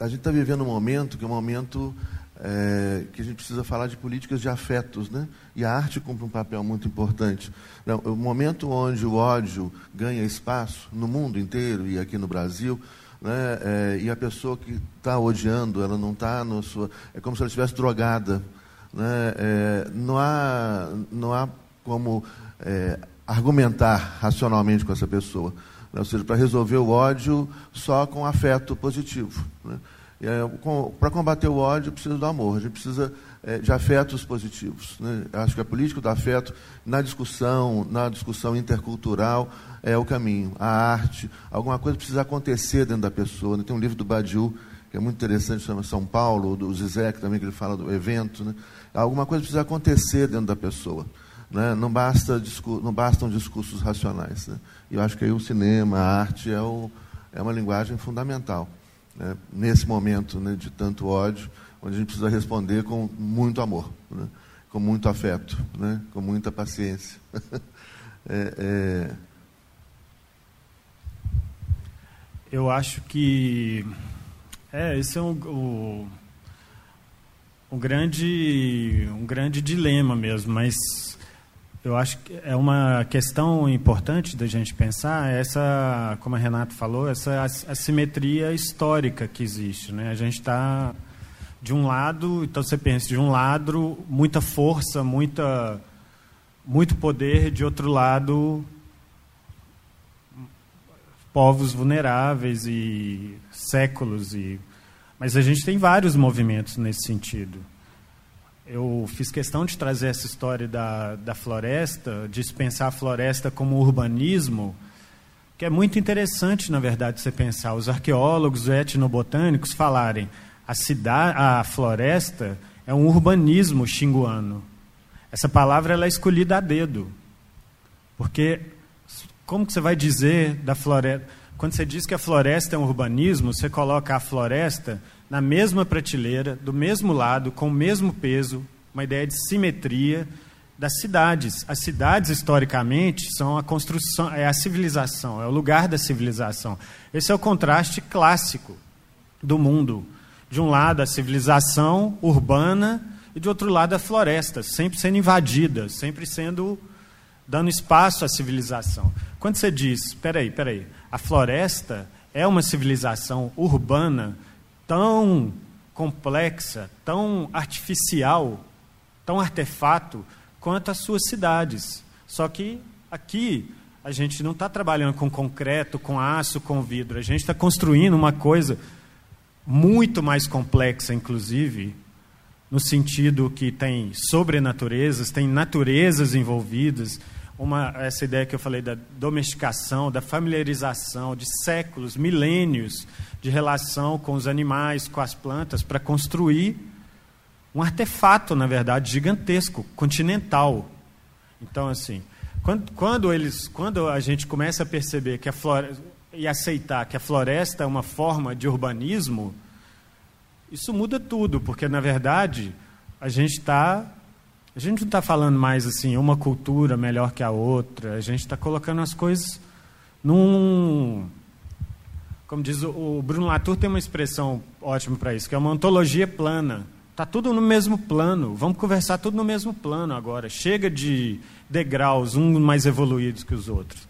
a gente está vivendo um momento que é um momento é, que a gente precisa falar de políticas de afetos, né? E a arte cumpre um papel muito importante. Não, o momento onde o ódio ganha espaço no mundo inteiro e aqui no Brasil, né? É, e a pessoa que está odiando, ela não está no sua, é como se ela estivesse drogada, né? É, não há, não há como é, argumentar racionalmente com essa pessoa. Né? Ou seja, para resolver o ódio só com afeto positivo. Né? Para combater o ódio, precisa do amor, a gente precisa é, de afetos positivos. Né? Acho que a política do afeto, na discussão, na discussão intercultural, é o caminho. A arte, alguma coisa precisa acontecer dentro da pessoa. Né? Tem um livro do Badiou, que é muito interessante, chama São Paulo, do Zizek também, que ele fala do evento. Né? Alguma coisa precisa acontecer dentro da pessoa. Né? Não, basta, não bastam discursos racionais. Né? Eu acho que aí o cinema, a arte, é, o, é uma linguagem fundamental né, nesse momento né, de tanto ódio, onde a gente precisa responder com muito amor, né, com muito afeto, né, com muita paciência. é, é... Eu acho que é, esse é um, o, um grande um grande dilema mesmo, mas eu acho que é uma questão importante da gente pensar essa, como a Renato falou, essa assimetria histórica que existe. Né? A gente está, de um lado, então você pensa, de um lado, muita força, muita, muito poder, de outro lado, povos vulneráveis e séculos. E... Mas a gente tem vários movimentos nesse sentido eu fiz questão de trazer essa história da, da floresta, de pensar a floresta como urbanismo, que é muito interessante, na verdade, você pensar. Os arqueólogos, os etnobotânicos falarem a cidade, a floresta é um urbanismo xinguano. Essa palavra ela é escolhida a dedo. Porque como que você vai dizer da floresta? Quando você diz que a floresta é um urbanismo, você coloca a floresta na mesma prateleira, do mesmo lado, com o mesmo peso, uma ideia de simetria das cidades. As cidades, historicamente, são a construção, é a civilização, é o lugar da civilização. Esse é o contraste clássico do mundo. De um lado, a civilização urbana e, de outro lado, a floresta, sempre sendo invadida, sempre sendo dando espaço à civilização. Quando você diz, espera aí, espera aí, a floresta é uma civilização urbana, tão complexa, tão artificial, tão artefato quanto as suas cidades. Só que aqui a gente não está trabalhando com concreto, com aço, com vidro. A gente está construindo uma coisa muito mais complexa, inclusive, no sentido que tem sobrenaturezas, tem naturezas envolvidas uma, essa ideia que eu falei da domesticação, da familiarização de séculos, milênios de relação com os animais, com as plantas, para construir um artefato, na verdade, gigantesco, continental. Então, assim, quando, quando, eles, quando a gente começa a perceber que a floresta, e aceitar que a floresta é uma forma de urbanismo, isso muda tudo, porque, na verdade, a gente está a gente não está falando mais assim, uma cultura melhor que a outra. A gente está colocando as coisas num. Como diz o, Bruno Latour, tem uma expressão ótima para isso, que é uma ontologia plana. Está tudo no mesmo plano. Vamos conversar tudo no mesmo plano agora. Chega de degraus, uns mais evoluídos que os outros.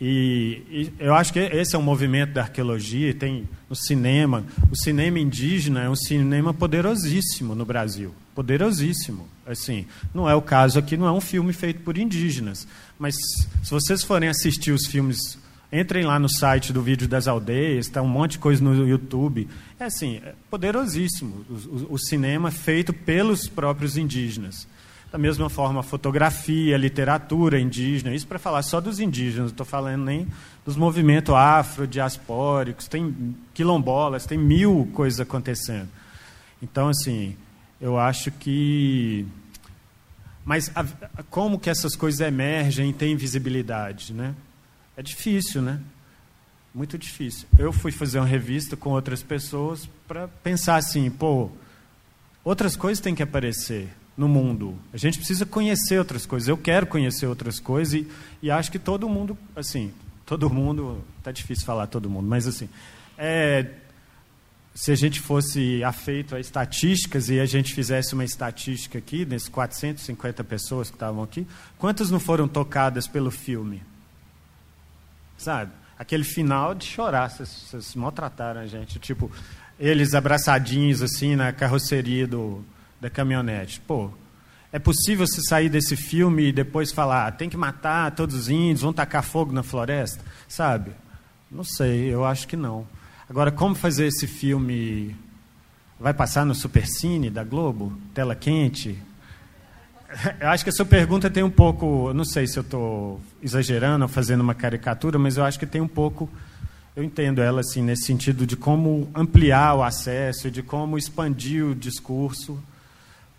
E, e, eu acho que esse é um movimento da arqueologia. Tem no cinema. O cinema indígena é um cinema poderosíssimo no Brasil poderosíssimo. Assim, não é o caso aqui, não é um filme feito por indígenas, mas se vocês forem assistir os filmes, entrem lá no site do Vídeo das Aldeias, está um monte de coisa no YouTube. É assim, é poderosíssimo o, o, o cinema feito pelos próprios indígenas. Da mesma forma, a fotografia, a literatura indígena, isso para falar só dos indígenas, não estou falando nem dos movimentos afro-diaspóricos, tem quilombolas, tem mil coisas acontecendo. Então, assim, eu acho que. Mas a, como que essas coisas emergem e têm visibilidade, né? É difícil, né? Muito difícil. Eu fui fazer uma revista com outras pessoas para pensar assim, pô, outras coisas têm que aparecer no mundo. A gente precisa conhecer outras coisas. Eu quero conhecer outras coisas e, e acho que todo mundo, assim, todo mundo, tá difícil falar todo mundo, mas assim, é, se a gente fosse afeito a estatísticas e a gente fizesse uma estatística aqui, nesses 450 pessoas que estavam aqui, quantas não foram tocadas pelo filme? Sabe? Aquele final de chorar, vocês, vocês maltrataram a gente. Tipo, eles abraçadinhos assim na carroceria do, da caminhonete. Pô, é possível se sair desse filme e depois falar, ah, tem que matar todos os índios, vão tacar fogo na floresta? Sabe? Não sei, eu acho que não. Agora, como fazer esse filme? Vai passar no Supercine da Globo? Tela quente? Eu acho que essa pergunta tem um pouco. Não sei se eu estou exagerando ou fazendo uma caricatura, mas eu acho que tem um pouco. Eu entendo ela assim, nesse sentido de como ampliar o acesso, de como expandir o discurso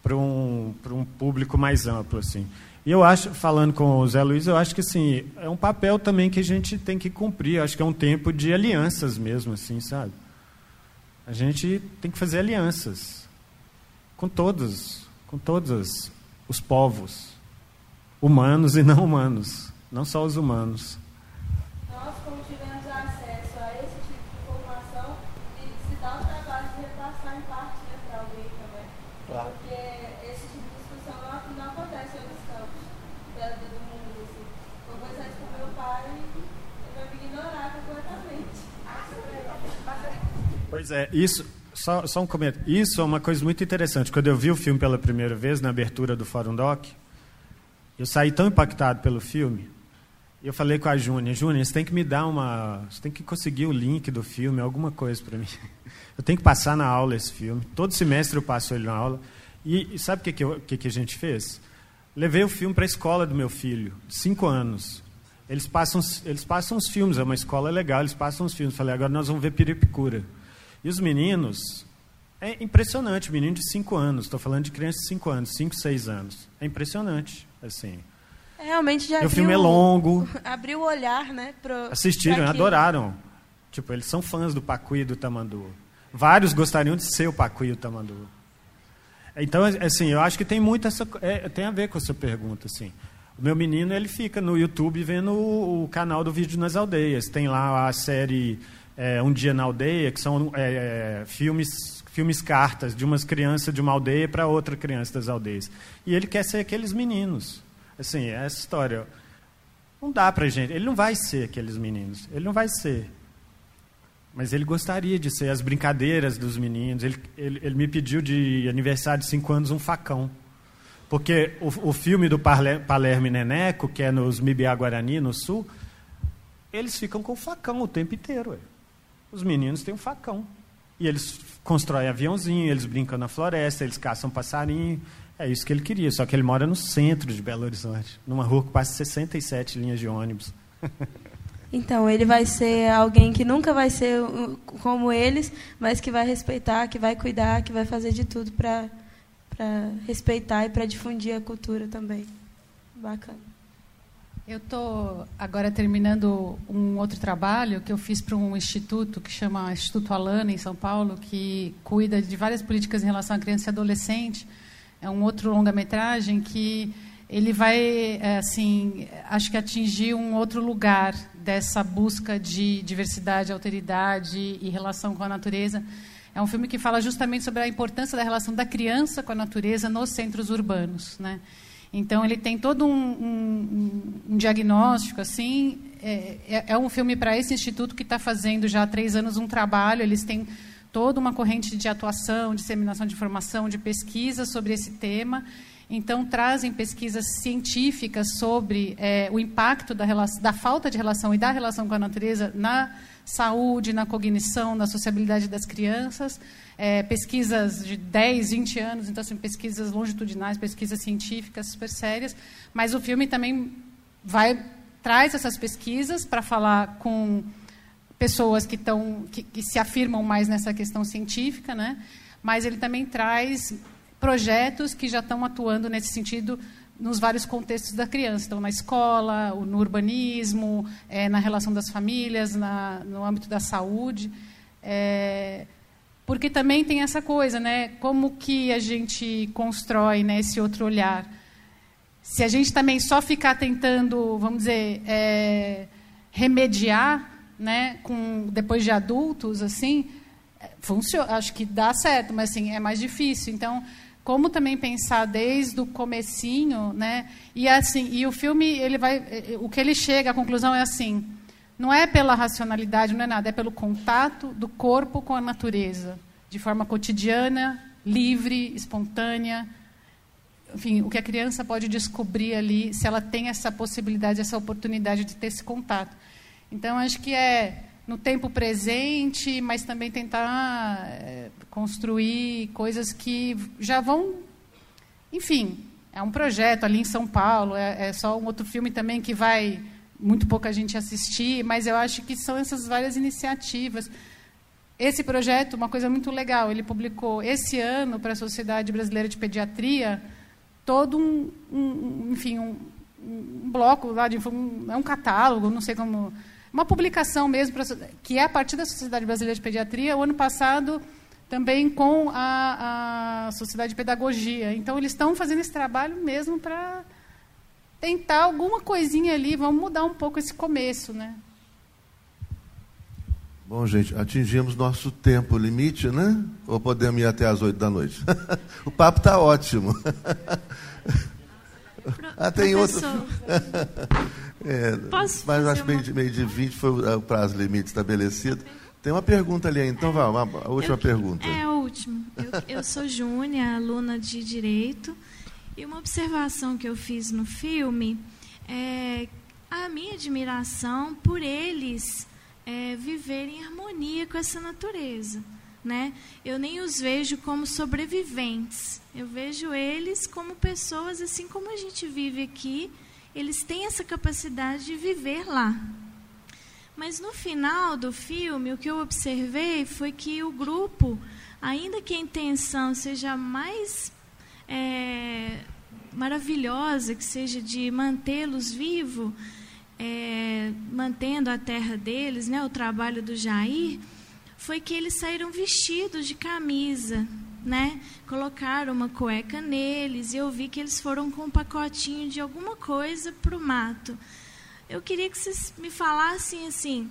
para um, para um público mais amplo. Assim. E eu acho, falando com o Zé Luiz, eu acho que assim, é um papel também que a gente tem que cumprir. Eu acho que é um tempo de alianças mesmo, assim, sabe? A gente tem que fazer alianças com todos, com todos os povos, humanos e não humanos, não só os humanos. Pois é, isso, só, só um comentário. Isso é uma coisa muito interessante. Quando eu vi o filme pela primeira vez, na abertura do Fórum Doc, eu saí tão impactado pelo filme. Eu falei com a Júnia, Júnia, você tem que me dar uma. Você tem que conseguir o link do filme, alguma coisa para mim. Eu tenho que passar na aula esse filme. Todo semestre eu passo ele na aula. E, e sabe o que, que, que, que a gente fez? Levei o filme para a escola do meu filho, de anos. Eles passam, eles passam os filmes, é uma escola legal, eles passam os filmes. Falei, agora nós vamos ver Piripicura. E os meninos, é impressionante, menino de 5 anos, estou falando de crianças de 5 anos, 5, 6 anos. É impressionante, assim. É, realmente já O filme é longo. Abriu o olhar, né? Pro, Assistiram, adoraram. Tipo, eles são fãs do Pacu e do Tamandu. Vários gostariam de ser o Pacu e o Tamandu. Então, assim, eu acho que tem muito essa... É, tem a ver com essa pergunta, assim. O meu menino, ele fica no YouTube vendo o, o canal do Vídeo nas Aldeias. Tem lá a série é, Um Dia na Aldeia, que são é, é, filmes, filmes cartas de umas crianças de uma aldeia para outra criança das aldeias. E ele quer ser aqueles meninos. Assim, é essa história. Não dá para gente. Ele não vai ser aqueles meninos. Ele não vai ser. Mas ele gostaria de ser as brincadeiras dos meninos. Ele, ele, ele me pediu de aniversário de cinco anos um facão. Porque o, o filme do Palermo e Neneco, que é nos Mibiá Guarani, no sul, eles ficam com facão o tempo inteiro. Ué. Os meninos têm um facão. E eles constroem aviãozinho, eles brincam na floresta, eles caçam passarinho. É isso que ele queria. Só que ele mora no centro de Belo Horizonte, numa rua que passa 67 linhas de ônibus. Então, ele vai ser alguém que nunca vai ser como eles, mas que vai respeitar, que vai cuidar, que vai fazer de tudo para respeitar e para difundir a cultura também. Bacana. Eu estou agora terminando um outro trabalho que eu fiz para um instituto que chama Instituto Alana, em São Paulo, que cuida de várias políticas em relação à criança e adolescente. É um outro longa-metragem que ele vai, é, assim, acho que atingir um outro lugar dessa busca de diversidade, alteridade e relação com a natureza. É um filme que fala justamente sobre a importância da relação da criança com a natureza nos centros urbanos, né? Então ele tem todo um, um, um diagnóstico assim. É, é, é um filme para esse instituto que está fazendo já há três anos um trabalho. Eles têm toda uma corrente de atuação, disseminação de informação, de pesquisa sobre esse tema. Então trazem pesquisas científicas sobre é, o impacto da, relação, da falta de relação e da relação com a natureza na saúde, na cognição, na sociabilidade das crianças é, pesquisas de 10, 20 anos, então, assim, pesquisas longitudinais, pesquisas científicas super sérias, mas o filme também vai traz essas pesquisas para falar com pessoas que, estão, que, que se afirmam mais nessa questão científica, né? mas ele também traz projetos que já estão atuando nesse sentido nos vários contextos da criança. Então, na escola, no urbanismo, é, na relação das famílias, na, no âmbito da saúde. É, porque também tem essa coisa, né? Como que a gente constrói né, esse outro olhar? Se a gente também só ficar tentando, vamos dizer, é, remediar, né, com depois de adultos, assim, funciona, acho que dá certo, mas assim é mais difícil. Então, como também pensar desde o comecinho, né? E assim, e o filme ele vai, o que ele chega, a conclusão é assim: não é pela racionalidade, não é nada, é pelo contato do corpo com a natureza, de forma cotidiana, livre, espontânea. Enfim, o que a criança pode descobrir ali, se ela tem essa possibilidade, essa oportunidade de ter esse contato. Então, acho que é no tempo presente, mas também tentar é, construir coisas que já vão. Enfim, é um projeto ali em São Paulo, é, é só um outro filme também que vai muito pouca gente assistir, mas eu acho que são essas várias iniciativas. Esse projeto, uma coisa muito legal, ele publicou esse ano para a Sociedade Brasileira de Pediatria todo um, um enfim, um, um, bloco lá de um, é um catálogo, não sei como, uma publicação mesmo pra, que é a partir da Sociedade Brasileira de Pediatria. O ano passado também com a, a Sociedade de Pedagogia. Então eles estão fazendo esse trabalho mesmo para tentar alguma coisinha ali, vamos mudar um pouco esse começo, né? Bom, gente, atingimos nosso tempo limite, né? Ou podemos ir até as oito da noite? o papo está ótimo. ah, tem outro. é, Posso mas acho que meio, de, meio de 20 foi o prazo limite estabelecido. Tem uma pergunta ali, então, vá, a última eu, pergunta. É, a última. Eu, eu sou Júnia, aluna de Direito. E uma observação que eu fiz no filme é a minha admiração por eles é, viverem em harmonia com essa natureza. Né? Eu nem os vejo como sobreviventes. Eu vejo eles como pessoas, assim como a gente vive aqui, eles têm essa capacidade de viver lá. Mas no final do filme, o que eu observei foi que o grupo, ainda que a intenção seja mais é, maravilhosa, que seja de mantê-los vivos, é, mantendo a terra deles, né, o trabalho do Jair, foi que eles saíram vestidos de camisa, né? Colocaram uma cueca neles e eu vi que eles foram com um pacotinho de alguma coisa para o mato. Eu queria que vocês me falassem assim,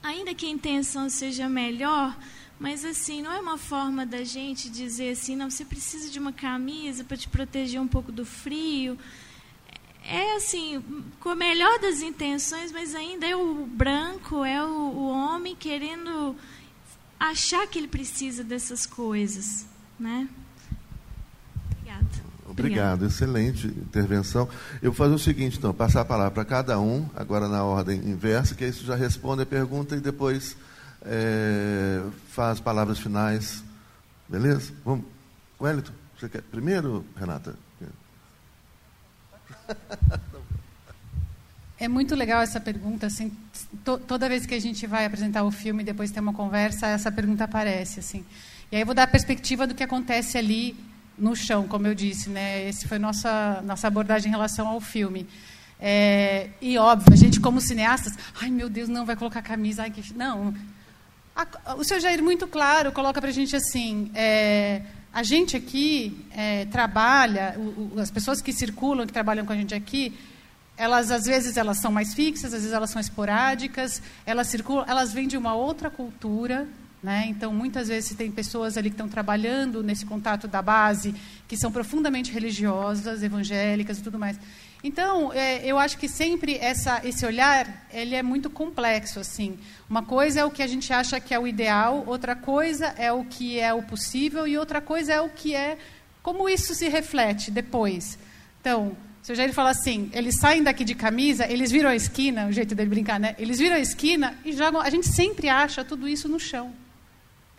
ainda que a intenção seja melhor, mas assim, não é uma forma da gente dizer assim, não, você precisa de uma camisa para te proteger um pouco do frio. É assim, com a melhor das intenções, mas ainda é o branco, é o, o homem querendo achar que ele precisa dessas coisas, né? Obrigada. Obrigado, excelente intervenção. Eu vou fazer o seguinte, então, passar a palavra para cada um, agora na ordem inversa, que isso já responde a pergunta e depois é, faz palavras finais. Beleza? Vamos. Wellington, você quer primeiro, Renata? É muito legal essa pergunta. Assim, to, toda vez que a gente vai apresentar o filme e depois tem uma conversa, essa pergunta aparece. Assim. E aí eu vou dar a perspectiva do que acontece ali no chão, como eu disse. Né? Esse foi nossa nossa abordagem em relação ao filme. É, e óbvio, a gente como cineastas, ai meu Deus, não vai colocar camisa, ai, que... não, a, o senhor Jair, muito claro, coloca para a gente assim: é, a gente aqui é, trabalha, o, o, as pessoas que circulam, que trabalham com a gente aqui, elas às vezes elas são mais fixas, às vezes elas são esporádicas, elas circulam, elas vêm de uma outra cultura, né? Então muitas vezes tem pessoas ali que estão trabalhando nesse contato da base que são profundamente religiosas, evangélicas e tudo mais. Então, é, eu acho que sempre essa, esse olhar ele é muito complexo. assim. Uma coisa é o que a gente acha que é o ideal, outra coisa é o que é o possível e outra coisa é o que é como isso se reflete depois. Então, se o Jair fala assim, eles saem daqui de camisa, eles viram a esquina, o jeito dele brincar, né? Eles viram a esquina e jogam. A gente sempre acha tudo isso no chão.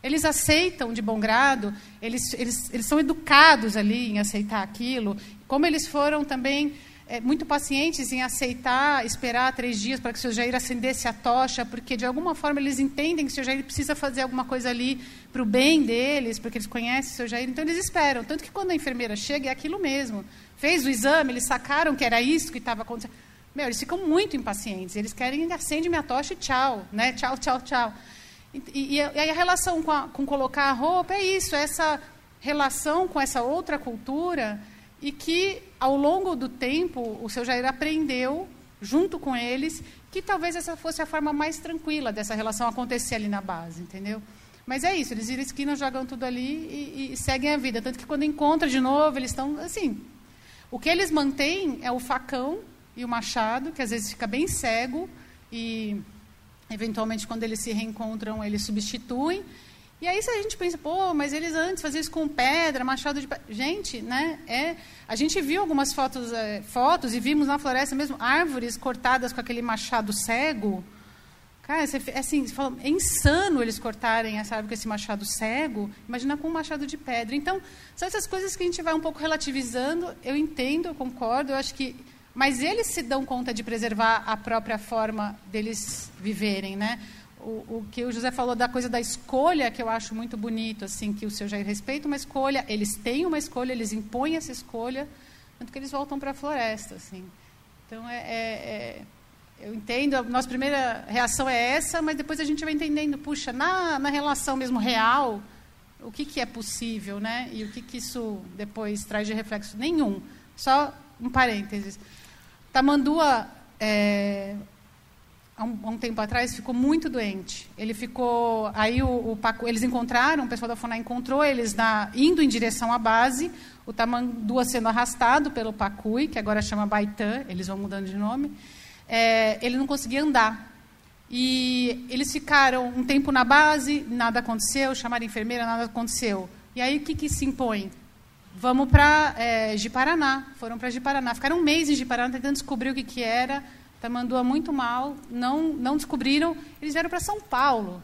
Eles aceitam de bom grado, eles, eles, eles são educados ali em aceitar aquilo, como eles foram também é, muito pacientes em aceitar, esperar três dias para que o seu Jair acendesse a tocha, porque de alguma forma eles entendem que o seu Jair precisa fazer alguma coisa ali para o bem deles, porque eles conhecem o seu Jair, então eles esperam. Tanto que quando a enfermeira chega, é aquilo mesmo. Fez o exame, eles sacaram que era isso que estava acontecendo. Meu, eles ficam muito impacientes, eles querem acende minha tocha e tchau, né? Tchau, tchau, tchau. E, e, e a relação com, a, com colocar a roupa é isso, essa relação com essa outra cultura e que, ao longo do tempo, o seu Jair aprendeu, junto com eles, que talvez essa fosse a forma mais tranquila dessa relação acontecer ali na base, entendeu? Mas é isso, eles viram esquina, jogam tudo ali e, e, seguem a vida. Tanto que quando encontram de novo, eles estão assim. O que eles mantêm é o facão e o machado, que às vezes fica bem cego e eventualmente quando eles se reencontram, eles substituem. E aí se a gente pensa, pô, mas eles antes faziam isso com pedra, machado de gente, né? É, a gente viu algumas fotos, é, fotos e vimos na floresta mesmo árvores cortadas com aquele machado cego. Cara, você, assim, você fala, é insano eles cortarem essa árvore com esse machado cego. Imagina com um machado de pedra. Então, são essas coisas que a gente vai um pouco relativizando. Eu entendo, eu concordo. Eu acho que mas eles se dão conta de preservar a própria forma deles viverem, né? O, o, que o José falou da coisa da escolha, que eu acho muito bonito, assim, que o seu Jair respeita uma escolha, eles têm uma escolha, eles impõem essa escolha, tanto que eles voltam para a floresta, assim. Então, é, é, é, eu entendo, a nossa primeira reação é essa, mas depois a gente vai entendendo, puxa, na, na relação mesmo real, o que, que é possível, né? E o que, que isso depois traz de reflexo? Nenhum. Só um parênteses. Tamandua, é, há, um, há, um, tempo atrás, ficou muito doente. Ele ficou. Aí o, o Pacu, eles encontraram, o pessoal da FUNAI encontrou eles na, indo em direção à base, o Tamandua sendo arrastado pelo Pacui, que agora chama Baitã, eles vão mudando de nome. É, ele não conseguia andar. E eles ficaram um tempo na base, nada aconteceu, chamaram a enfermeira, nada aconteceu. E aí o que, que se impõe? Vamos para é, Jiparaná. Foram para Jiparaná. Ficaram um mês em Jiparaná tentando descobrir o que, que era. Tamandua muito mal. Não, não descobriram. Eles vieram para São Paulo,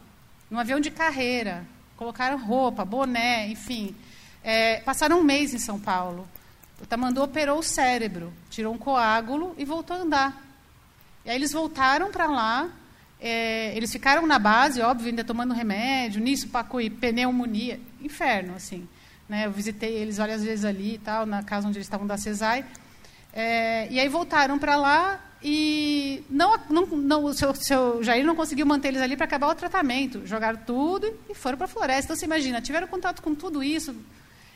num avião de carreira. Colocaram roupa, boné, enfim. É, passaram um mês em São Paulo. O Tamandu operou o cérebro, tirou um coágulo e voltou a andar. E aí eles voltaram para lá. É, eles ficaram na base, óbvio, ainda tomando remédio, nisso, pacuí, pneumonia. Inferno, assim. Né? Eu visitei eles várias vezes ali e tal, na casa onde eles estavam da CESAI. É, e aí voltaram para lá e não, não, não, o seu, seu Jair não conseguiu manter eles ali para acabar o tratamento. Jogaram tudo e foram para a floresta. Então, você imagina, tiveram contato com tudo isso.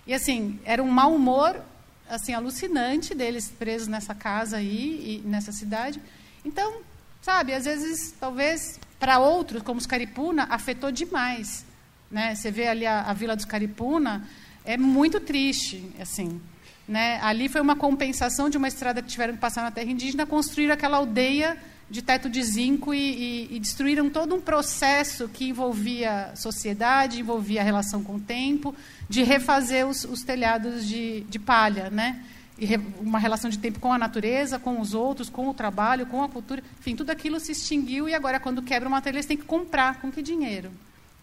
E, assim, era um mau humor assim alucinante deles presos nessa casa aí, e nessa cidade. Então, sabe, às vezes, talvez, para outros, como os Caripuna, afetou demais. Né? Você vê ali a, a Vila dos Caripuna, é muito triste, assim. Né? Ali foi uma compensação de uma estrada que tiveram que passar na terra indígena, construir aquela aldeia de teto de zinco e, e, e, destruíram todo um processo que envolvia sociedade, envolvia a relação com o tempo, de refazer os, os telhados de, de palha, né? Re, uma relação de tempo com a natureza, com os outros, com o trabalho, com a cultura, enfim, tudo aquilo se extinguiu e agora quando quebra uma telha eles têm que comprar com que dinheiro?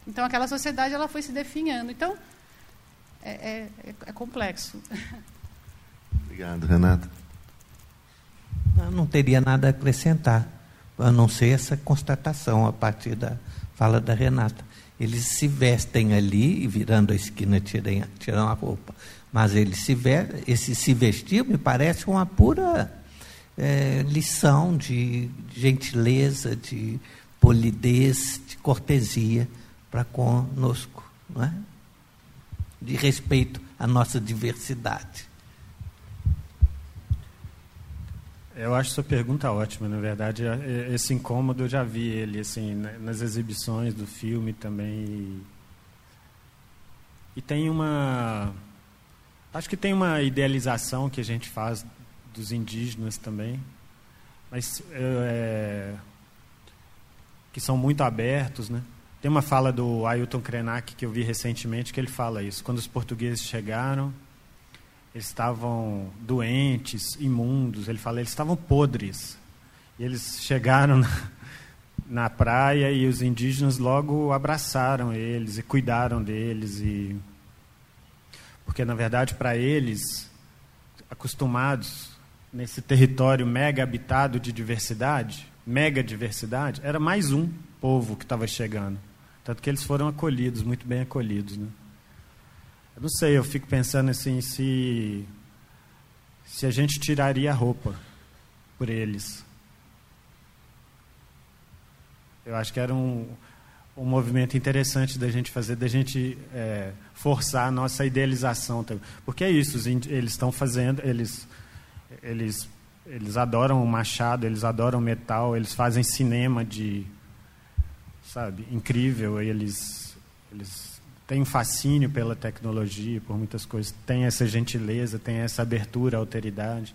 Então aquela sociedade ela foi se definhando. Então é, é, é complexo. Obrigado, Renata. Eu não teria nada a acrescentar, a não ser essa constatação a partir da fala da Renata. Eles se vestem ali, virando a esquina, tiram, tiram a roupa. Mas eles se vestem, esse se vestir me parece uma pura é, lição de gentileza, de polidez, de cortesia para conosco. Não é? De respeito à nossa diversidade. Eu acho sua pergunta ótima, na verdade. Esse incômodo eu já vi ele assim nas exibições do filme também. E tem uma. Acho que tem uma idealização que a gente faz dos indígenas também, mas é, que são muito abertos, né? Tem uma fala do Ailton Krenak que eu vi recentemente que ele fala isso. Quando os portugueses chegaram, eles estavam doentes, imundos. Ele fala, eles estavam podres. E eles chegaram na, na praia e os indígenas logo abraçaram eles e cuidaram deles e porque na verdade para eles acostumados nesse território mega habitado de diversidade, mega diversidade, era mais um povo que estava chegando. Tanto que eles foram acolhidos, muito bem acolhidos. Né? Eu não sei, eu fico pensando assim, se, se a gente tiraria a roupa por eles. Eu acho que era um, um movimento interessante da gente fazer, da gente é, forçar a nossa idealização. Porque é isso, eles estão fazendo, eles, eles eles adoram o machado, eles adoram metal, eles fazem cinema de, sabe, incrível. Eles, eles têm um fascínio pela tecnologia, por muitas coisas. Tem essa gentileza, tem essa abertura, alteridade.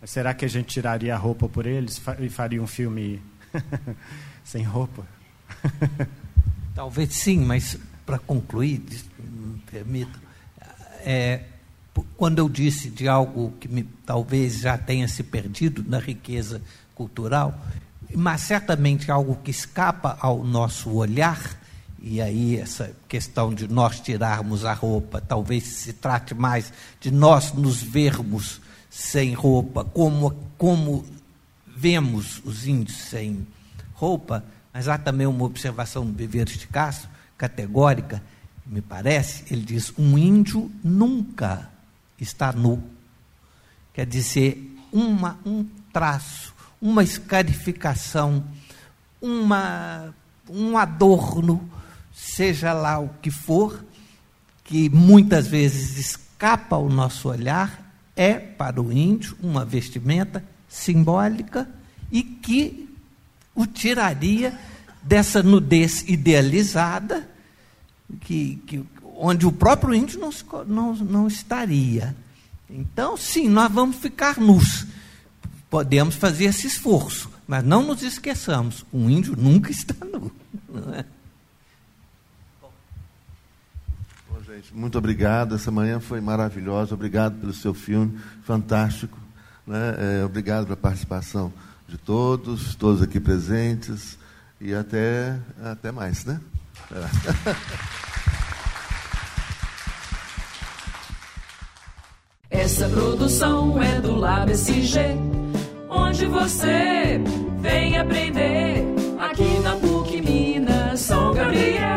Mas será que a gente tiraria a roupa por eles e faria um filme sem roupa? Talvez sim, mas para concluir, me permita, é, quando eu disse de algo que me, talvez já tenha se perdido na riqueza cultural, mas certamente algo que escapa ao nosso olhar, e aí essa questão de nós tirarmos a roupa, talvez se trate mais de nós nos vermos sem roupa, como, como vemos os índios sem roupa, mas há também uma observação do Viveiros de Castro, categórica, me parece, ele diz: um índio nunca está nu. Quer dizer, uma, um traço, uma escarificação, uma, um adorno, seja lá o que for, que muitas vezes escapa ao nosso olhar, é para o índio uma vestimenta simbólica e que o tiraria dessa nudez idealizada, que, que onde o próprio índio não, não, não estaria. Então, sim, nós vamos ficar nus. Podemos fazer esse esforço, mas não nos esqueçamos: um índio nunca está nu. É? Bom, gente, muito obrigado. Essa manhã foi maravilhosa. Obrigado pelo seu filme, fantástico. Né? É, obrigado pela participação de todos, todos aqui presentes. E até, até mais, né? É. Essa produção é do Lab SG, onde você vem aprender aqui na PUC Minas São Gabriel.